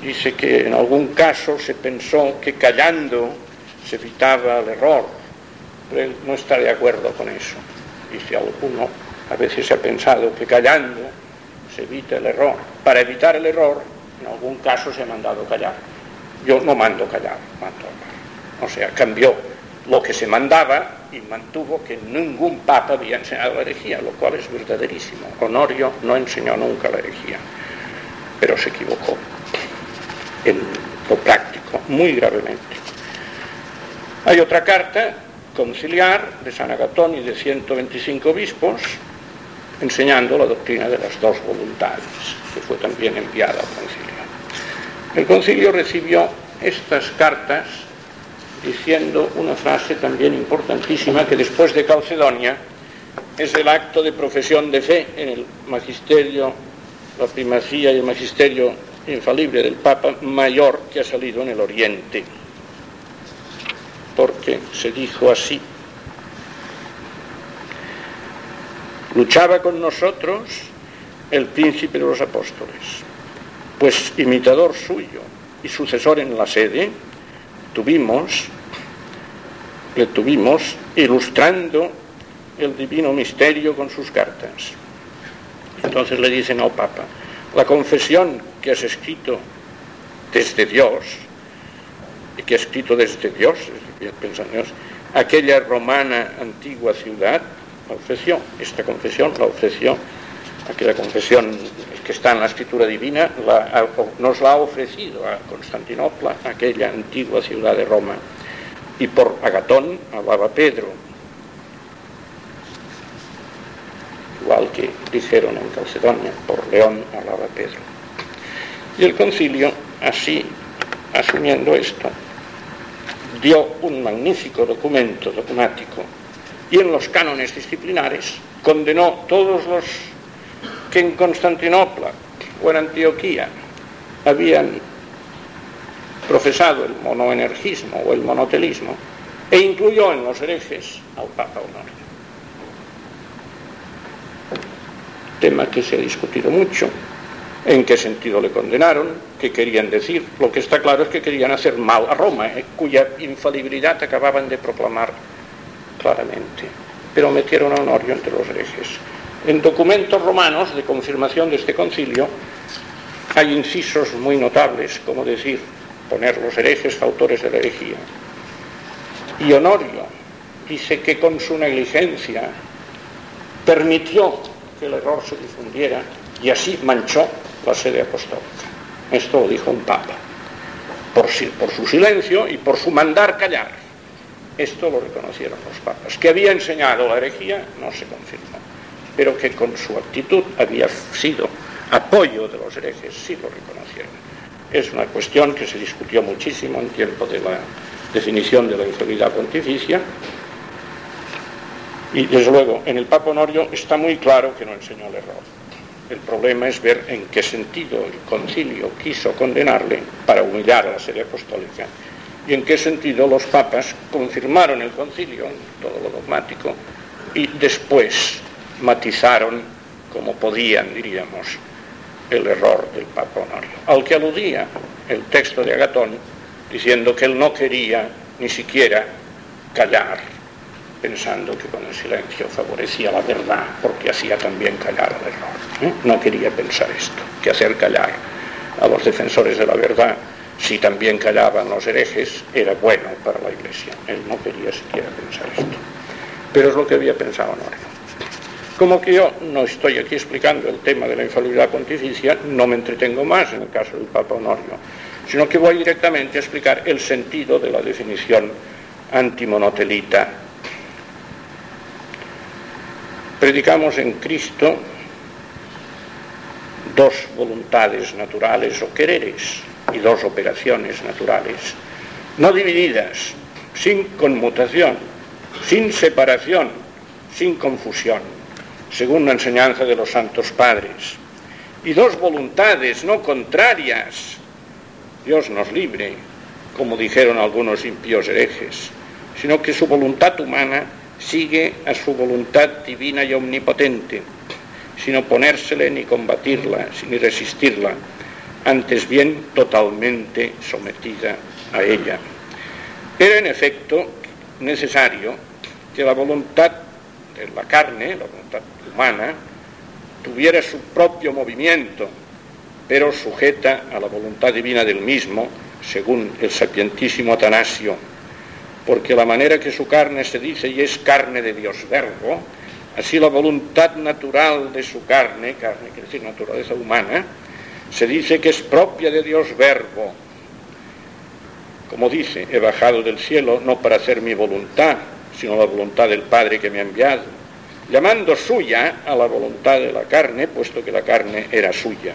Dice que en algún caso se pensó que callando se evitaba el error, pero él no está de acuerdo con eso. Dice alguno, a veces se ha pensado que callando se evita el error. Para evitar el error, en algún caso se ha mandado callar. Yo no mando callar, mando. O sea, cambió lo que se mandaba y mantuvo que ningún papa había enseñado la herejía, lo cual es verdaderísimo. Honorio no enseñó nunca la herejía, pero se equivocó en lo práctico, muy gravemente. Hay otra carta conciliar de San Agatón y de 125 obispos enseñando la doctrina de las dos voluntades, que fue también enviada al concilio. El concilio recibió estas cartas diciendo una frase también importantísima que después de Calcedonia es el acto de profesión de fe en el magisterio, la primacía y el magisterio infalible del Papa mayor que ha salido en el Oriente, porque se dijo así, luchaba con nosotros el príncipe de los apóstoles, pues imitador suyo y sucesor en la sede, tuvimos, le tuvimos ilustrando el divino misterio con sus cartas. Entonces le dicen al Papa, la confesión que has escrito desde Dios, y que ha escrito desde Dios, Dios, aquella romana antigua ciudad, la ofreció, esta confesión la ofreció, aquella confesión que está en la escritura divina, nos la ha ofrecido a Constantinopla, aquella antigua ciudad de Roma, y por Agatón hablaba Pedro, igual que dijeron en Calcedonia, por León hablaba Pedro. Y el concilio, así, asumiendo esto, dio un magnífico documento dogmático y en los cánones disciplinares condenó todos los que en Constantinopla o en Antioquía habían profesado el monoenergismo o el monotelismo e incluyó en los herejes al Papa Honorio. Tema que se ha discutido mucho, en qué sentido le condenaron, qué querían decir. Lo que está claro es que querían hacer mal a Roma, eh, cuya infalibilidad acababan de proclamar claramente, pero metieron a Honorio entre los herejes. En documentos romanos de confirmación de este concilio hay incisos muy notables, como decir, poner los herejes autores de la herejía. Y Honorio dice que con su negligencia permitió que el error se difundiera y así manchó la sede apostólica. Esto lo dijo un papa, por, su silencio y por su mandar callar. Esto lo reconocieron los papas. Que había enseñado la herejía no se confirmó, pero que con su actitud había sido apoyo de los herejes sí lo reconocieron. Es una cuestión que se discutió muchísimo en tiempo de la definición de la autoridad pontificia. Y desde luego, en el Papa Honorio está muy claro que no enseñó el error. El problema es ver en qué sentido el concilio quiso condenarle para humillar a la serie apostólica y en qué sentido los papas confirmaron el concilio, todo lo dogmático, y después matizaron como podían, diríamos, el error del Papa Honorio, al que aludía el texto de Agatón, diciendo que él no quería ni siquiera callar, pensando que con el silencio favorecía la verdad, porque hacía también callar el error. ¿eh? No quería pensar esto, que hacer callar a los defensores de la verdad, si también callaban los herejes, era bueno para la Iglesia. Él no quería siquiera pensar esto. Pero es lo que había pensado Honorio. Como que yo no estoy aquí explicando el tema de la infalibilidad pontificia, no me entretengo más en el caso del Papa Honorio, sino que voy directamente a explicar el sentido de la definición antimonotelita. Predicamos en Cristo dos voluntades naturales o quereres y dos operaciones naturales, no divididas, sin conmutación, sin separación, sin confusión, según la enseñanza de los santos padres, y dos voluntades no contrarias, Dios nos libre, como dijeron algunos impíos herejes, sino que su voluntad humana sigue a su voluntad divina y omnipotente, sin oponérsele ni combatirla, ni resistirla, antes bien totalmente sometida a ella. Era en efecto necesario que la voluntad la carne, la voluntad humana, tuviera su propio movimiento, pero sujeta a la voluntad divina del mismo, según el sapientísimo Atanasio, porque la manera que su carne se dice y es carne de Dios verbo, así la voluntad natural de su carne, carne quiere decir naturaleza humana, se dice que es propia de Dios verbo. Como dice, he bajado del cielo no para hacer mi voluntad, sino la voluntad del Padre que me ha enviado, llamando suya a la voluntad de la carne, puesto que la carne era suya,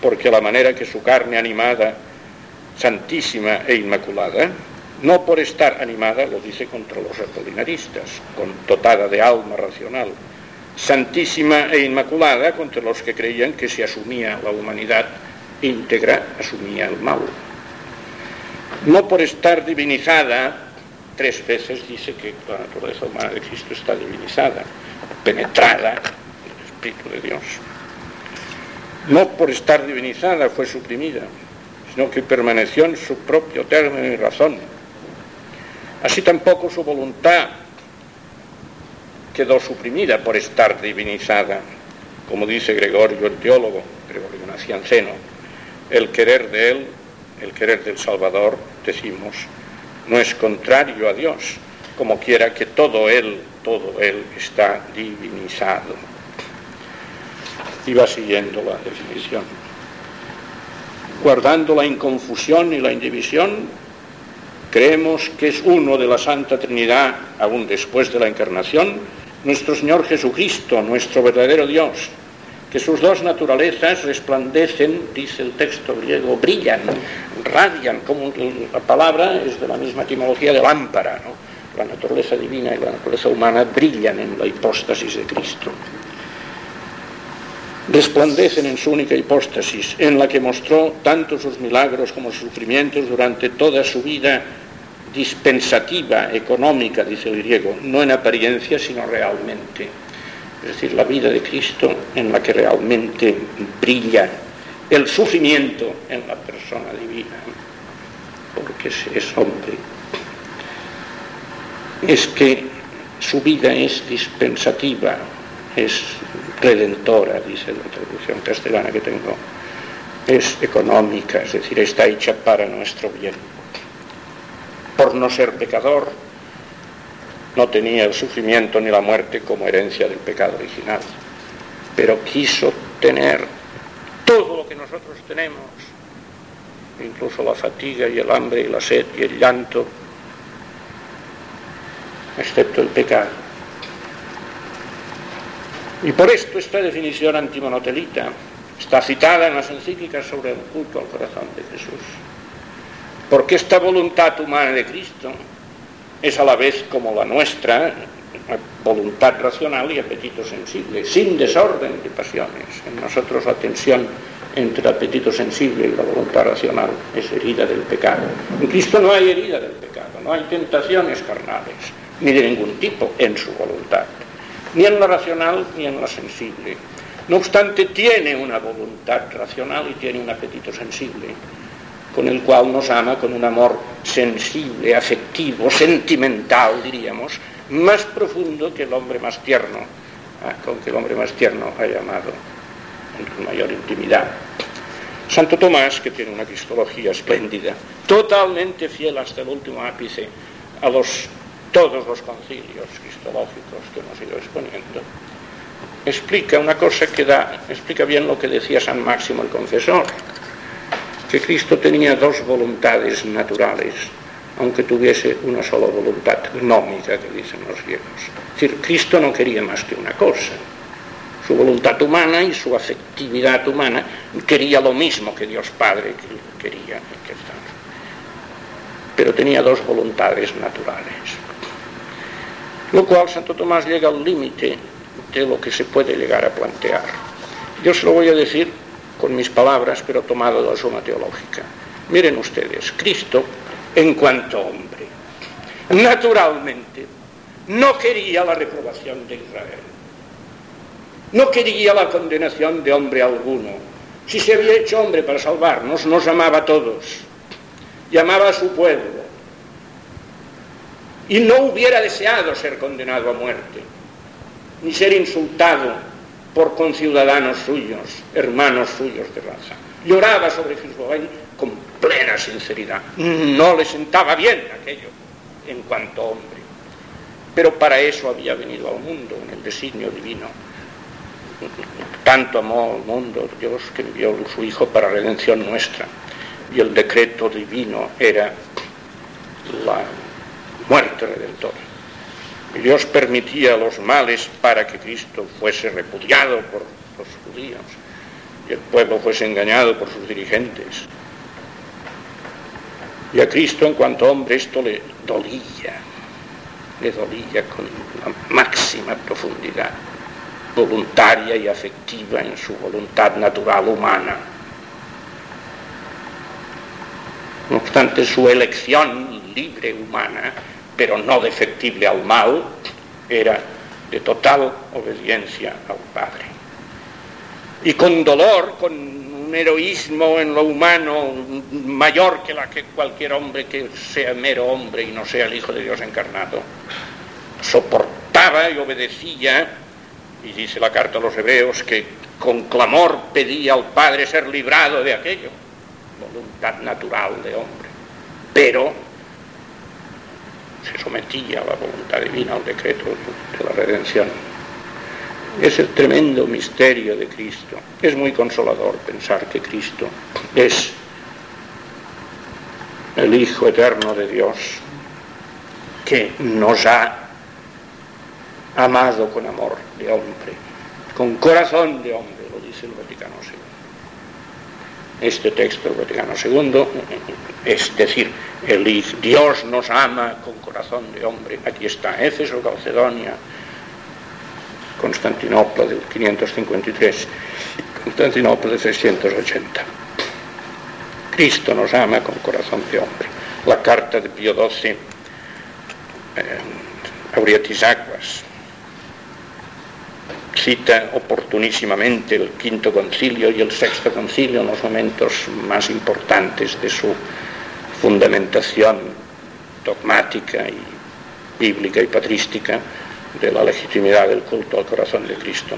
porque la manera que su carne animada, santísima e inmaculada, no por estar animada, lo dice contra los apolinaristas, con dotada de alma racional, santísima e inmaculada contra los que creían que si asumía la humanidad íntegra, asumía el mal. No por estar divinizada, tres veces dice que la naturaleza humana de Cristo está divinizada, penetrada en el Espíritu de Dios. No por estar divinizada fue suprimida, sino que permaneció en su propio término y razón. Así tampoco su voluntad quedó suprimida por estar divinizada, como dice Gregorio el teólogo, Gregorio Nacianceno, el querer de él, el querer del Salvador, decimos, no es contrario a Dios, como quiera que todo él, todo él está divinizado. Y va siguiendo la definición. Guardando la inconfusión y la indivisión, creemos que es uno de la Santa Trinidad, aún después de la encarnación, nuestro Señor Jesucristo, nuestro verdadero Dios, que sus dos naturalezas resplandecen, dice el texto griego, brillan, radian, como la palabra es de la misma etimología de lámpara, ¿no? la naturaleza divina y la naturaleza humana brillan en la hipóstasis de Cristo. Resplandecen en su única hipóstasis, en la que mostró tanto sus milagros como sus sufrimientos durante toda su vida dispensativa, económica, dice el griego, no en apariencia, sino realmente. Es decir, la vida de Cristo en la que realmente brilla el sufrimiento en la persona divina, porque es hombre. Es que su vida es dispensativa, es redentora, dice la traducción castellana que tengo, es económica, es decir, está hecha para nuestro bien. Por no ser pecador, no tenía el sufrimiento ni la muerte como herencia del pecado original, pero quiso tener todo lo que nosotros tenemos, incluso la fatiga y el hambre y la sed y el llanto, excepto el pecado. Y por esto esta definición antimonotelita está citada en las encíclicas sobre el culto al corazón de Jesús. Porque esta voluntad humana de Cristo es a la vez como la nuestra, voluntad racional y apetito sensible, sin desorden de pasiones. En nosotros la tensión entre el apetito sensible y la voluntad racional es herida del pecado. En Cristo no hay herida del pecado, no hay tentaciones carnales, ni de ningún tipo en su voluntad, ni en la racional ni en la sensible. No obstante, tiene una voluntad racional y tiene un apetito sensible con el cual nos ama con un amor sensible, afectivo, sentimental, diríamos, más profundo que el hombre más tierno, ah, con que el hombre más tierno haya amado en su mayor intimidad. Santo Tomás, que tiene una cristología espléndida, totalmente fiel hasta el último ápice a los, todos los concilios cristológicos que hemos ido exponiendo, explica una cosa que da, explica bien lo que decía San Máximo el Confesor, que Cristo tenía dos voluntades naturales, aunque tuviese una sola voluntad gnómica, que dicen los griegos. Es decir, Cristo no quería más que una cosa, su voluntad humana y su afectividad humana quería lo mismo que Dios Padre que quería. Pero tenía dos voluntades naturales. Lo cual Santo Tomás llega al límite de lo que se puede llegar a plantear. Yo se lo voy a decir con mis palabras, pero tomado de la suma teológica. Miren ustedes, Cristo, en cuanto hombre, naturalmente, no quería la reprobación de Israel. No quería la condenación de hombre alguno. Si se había hecho hombre para salvarnos, nos amaba a todos. Llamaba a su pueblo. Y no hubiera deseado ser condenado a muerte, ni ser insultado por conciudadanos suyos, hermanos suyos de raza. Lloraba sobre Jesucristo con plena sinceridad. No le sentaba bien aquello en cuanto hombre. Pero para eso había venido al mundo en el designio divino tanto amó al mundo Dios que envió su Hijo para redención nuestra. Y el decreto divino era la muerte redentora. Dios permitía los males para que Cristo fuese repudiado por los judíos y el pueblo fuese engañado por sus dirigentes. Y a Cristo en cuanto hombre esto le dolía, le dolía con la máxima profundidad voluntaria y afectiva en su voluntad natural humana. No obstante, su elección libre humana, pero no defectible al mal, era de total obediencia al Padre. Y con dolor, con un heroísmo en lo humano mayor que la que cualquier hombre que sea mero hombre y no sea el Hijo de Dios encarnado, soportaba y obedecía y dice la carta a los hebreos que con clamor pedía al Padre ser librado de aquello, voluntad natural de hombre. Pero se sometía a la voluntad divina, al decreto de la redención. Es el tremendo misterio de Cristo. Es muy consolador pensar que Cristo es el Hijo eterno de Dios que nos ha amado con amor de hombre, con corazón de hombre, lo dice el Vaticano II. Este texto del Vaticano II, es decir, el Dios nos ama con corazón de hombre. Aquí está Éfeso, Calcedonia, Constantinopla del 553, Constantinopla de 680. Cristo nos ama con corazón de hombre. La carta de Pío XII, eh, Aquas, cita oportunísimamente el quinto concilio y el sexto concilio en los momentos más importantes de su fundamentación dogmática y bíblica y patrística de la legitimidad del culto al corazón de Cristo.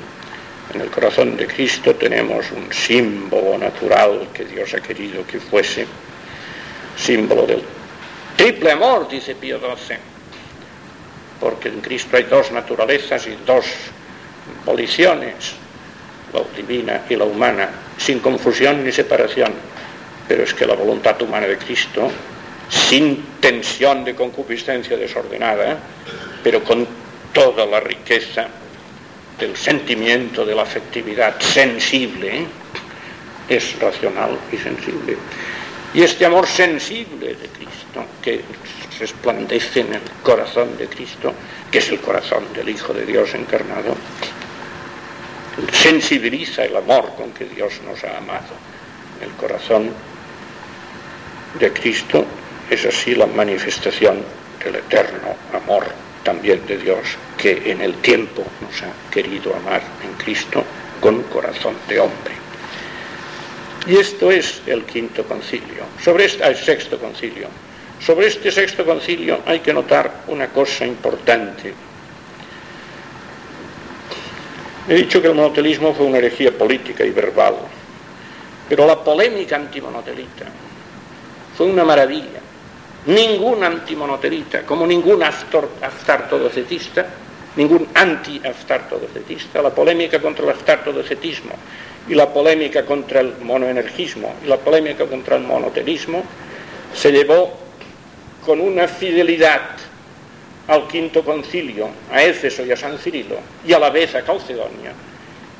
En el corazón de Cristo tenemos un símbolo natural que Dios ha querido que fuese, símbolo del triple amor, dice Pío XII, porque en Cristo hay dos naturalezas y dos voliciones, la divina y la humana, sin confusión ni separación. Pero es que la voluntad humana de Cristo, sin tensión de concupiscencia desordenada, pero con toda la riqueza del sentimiento, de la afectividad sensible, es racional y sensible. Y este amor sensible de Cristo, que resplandece en el corazón de Cristo, que es el corazón del Hijo de Dios encarnado, sensibiliza el amor con que Dios nos ha amado. El corazón de Cristo es así la manifestación del eterno amor también de Dios que en el tiempo nos ha querido amar en Cristo con corazón de hombre. Y esto es el quinto concilio, sobre este, el sexto concilio. Sobre este sexto concilio hay que notar una cosa importante He dicho que el monotelismo fue una herejía política y verbal, Pero la polémica antimonotelita fue una maravilla. Ningún antimonotelita, como ningún aftartodocetista, ningún anti-aftartodocetista, la polémica contra el aftartodocetismo y la polémica contra el monoenergismo y la polémica contra el monotelismo se llevó con una fidelidad al quinto concilio, a Éfeso y a San Cirilo, y a la vez a Calcedonia,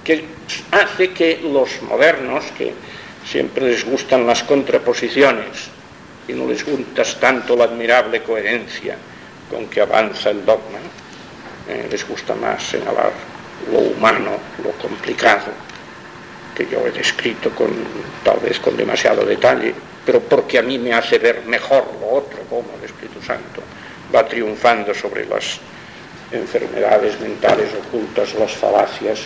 que hace que los modernos, que siempre les gustan las contraposiciones y no les gusta tanto la admirable coherencia con que avanza el dogma, eh, les gusta más señalar lo humano, lo complicado, que yo he descrito tal vez con demasiado detalle, pero porque a mí me hace ver mejor como el Espíritu Santo va triunfando sobre las enfermedades mentales ocultas, las falacias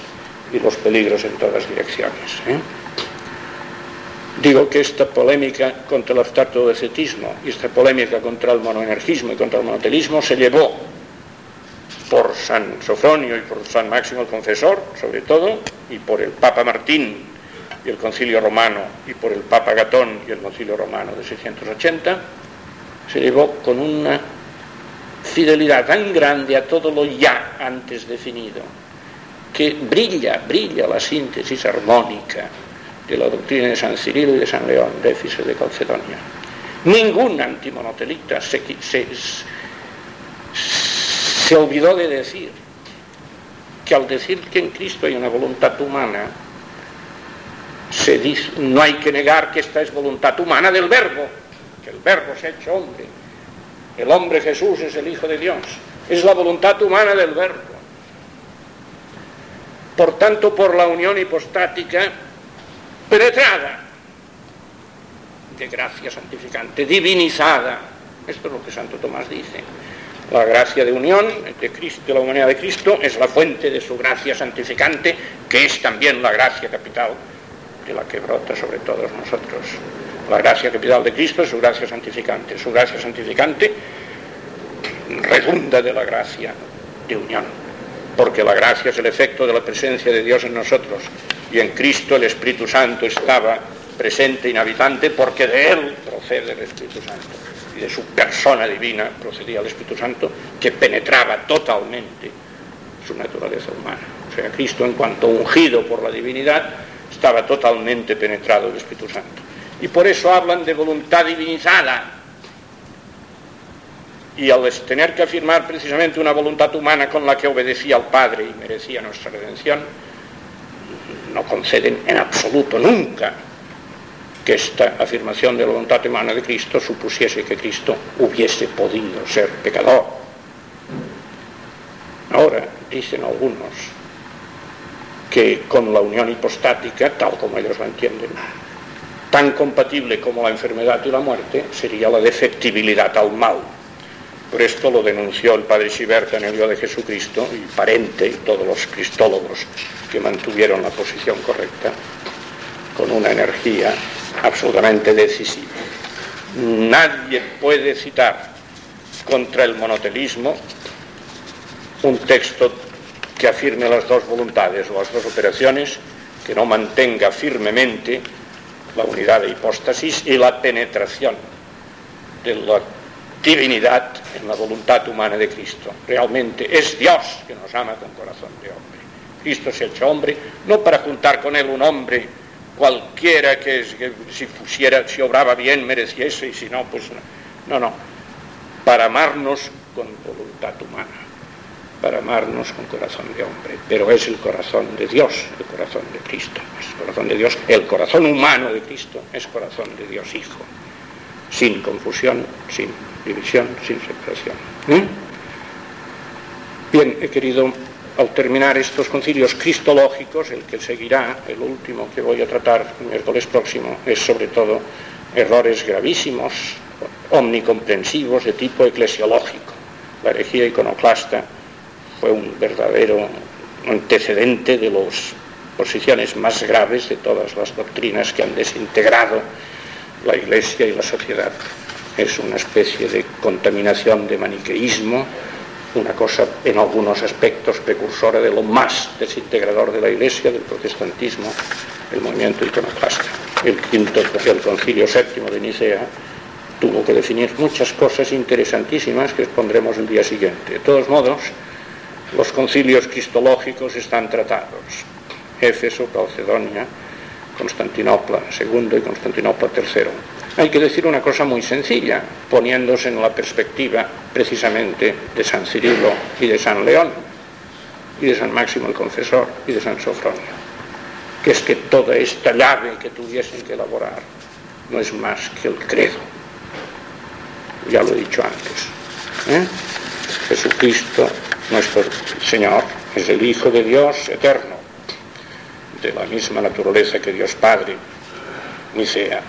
y los peligros en todas direcciones. ¿eh? Digo que esta polémica contra el ascetismo y esta polémica contra el monoenergismo y contra el monotelismo se llevó por San Sofronio y por San Máximo el Confesor, sobre todo, y por el Papa Martín y el Concilio Romano, y por el Papa Gatón y el Concilio Romano de 680, se llevó con una fidelidad tan grande a todo lo ya antes definido, que brilla, brilla la síntesis armónica de la doctrina de San Cirilo y de San León, déficit de Calcedonia. Ningún antimonotelita se, se, se olvidó de decir que al decir que en Cristo hay una voluntad humana, se no hay que negar que esta es voluntad humana del verbo, el verbo se ha hecho hombre. El hombre Jesús es el Hijo de Dios. Es la voluntad humana del verbo. Por tanto, por la unión hipostática penetrada de gracia santificante, divinizada. Esto es lo que Santo Tomás dice. La gracia de unión de, Cristo, de la humanidad de Cristo es la fuente de su gracia santificante, que es también la gracia capital de la que brota sobre todos nosotros. La gracia capital de Cristo es su gracia santificante. Su gracia santificante redunda de la gracia de unión, porque la gracia es el efecto de la presencia de Dios en nosotros y en Cristo el Espíritu Santo estaba presente, inhabitante, porque de Él procede el Espíritu Santo y de su persona divina procedía el Espíritu Santo que penetraba totalmente su naturaleza humana. O sea, Cristo en cuanto ungido por la divinidad estaba totalmente penetrado el Espíritu Santo. Y por eso hablan de voluntad divinizada. Y al tener que afirmar precisamente una voluntad humana con la que obedecía al Padre y merecía nuestra redención, no conceden en absoluto nunca que esta afirmación de la voluntad humana de Cristo supusiese que Cristo hubiese podido ser pecador. Ahora, dicen algunos, que con la unión hipostática, tal como ellos la entienden, tan compatible como la enfermedad y la muerte, sería la defectibilidad al mal. Por esto lo denunció el padre Siberta en el Dios de Jesucristo y Parente y todos los cristólogos que mantuvieron la posición correcta con una energía absolutamente decisiva. Nadie puede citar contra el monotelismo un texto que afirme las dos voluntades o las dos operaciones, que no mantenga firmemente la unidad de hipóstasis y la penetración de la divinidad en la voluntad humana de Cristo. Realmente es Dios que nos ama con corazón de hombre. Cristo se ha hecho hombre, no para juntar con él un hombre cualquiera que, si pusiera, si obraba bien mereciese y si no, pues no. No, Para amarnos con voluntad humana, para amarnos con corazón de hombre. Pero es el corazón de Dios, el corazón de Cristo. Es el corazón de Dios, el corazón humano de Cristo es corazón de Dios Hijo. Sin confusión, sin división, sin separación. ¿eh? Bien, he querido al terminar estos concilios cristológicos, el que seguirá, el último que voy a tratar el miércoles próximo, es sobre todo errores gravísimos, omnicomprensivos de tipo eclesiológico. La herejía iconoclasta fue un verdadero antecedente de las posiciones más graves de todas las doctrinas que han desintegrado la Iglesia y la sociedad. Es una especie de contaminación de maniqueísmo, una cosa en algunos aspectos precursora de lo más desintegrador de la Iglesia, del protestantismo, el movimiento iconoclasta. el quinto, concilio séptimo de Nicea, tuvo que definir muchas cosas interesantísimas que expondremos el día siguiente. De todos modos, los concilios cristológicos están tratados. Éfeso, Calcedonia, Constantinopla II y Constantinopla III. Hay que decir una cosa muy sencilla, poniéndose en la perspectiva precisamente de San Cirilo y de San León, y de San Máximo el Confesor y de San Sofronio, que es que toda esta llave que tuviesen que elaborar no es más que el credo. Ya lo he dicho antes. ¿eh? Jesucristo, nuestro Señor, es el Hijo de Dios eterno, de la misma naturaleza que Dios Padre, Nicea.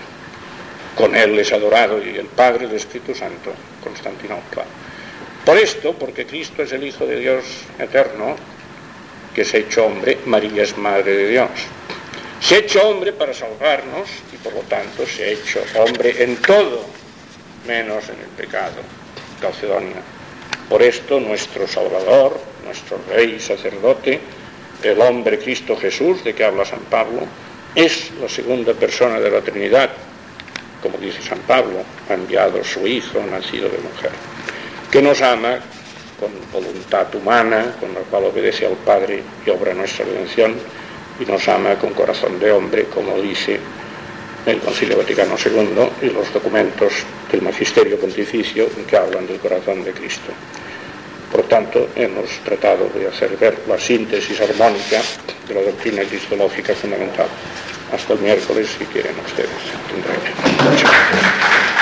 Con Él es adorado y el Padre del Espíritu Santo, Constantinopla. Por esto, porque Cristo es el Hijo de Dios eterno, que se ha hecho hombre, María es Madre de Dios. Se ha hecho hombre para salvarnos y por lo tanto se ha hecho hombre en todo, menos en el pecado. Calcedonia. Por esto nuestro Salvador, nuestro Rey sacerdote, el hombre Cristo Jesús, de que habla San Pablo, es la segunda persona de la Trinidad, como dice San Pablo, ha enviado su Hijo, nacido de mujer, que nos ama con voluntad humana, con la cual obedece al Padre y obra nuestra redención, y nos ama con corazón de hombre, como dice el Concilio Vaticano II y los documentos del Magisterio Pontificio que hablan del corazón de Cristo. Por tanto, hemos tratado de hacer ver la síntesis armónica de la doctrina cristológica fundamental. Hasta el miércoles, si quieren ustedes. Tendré.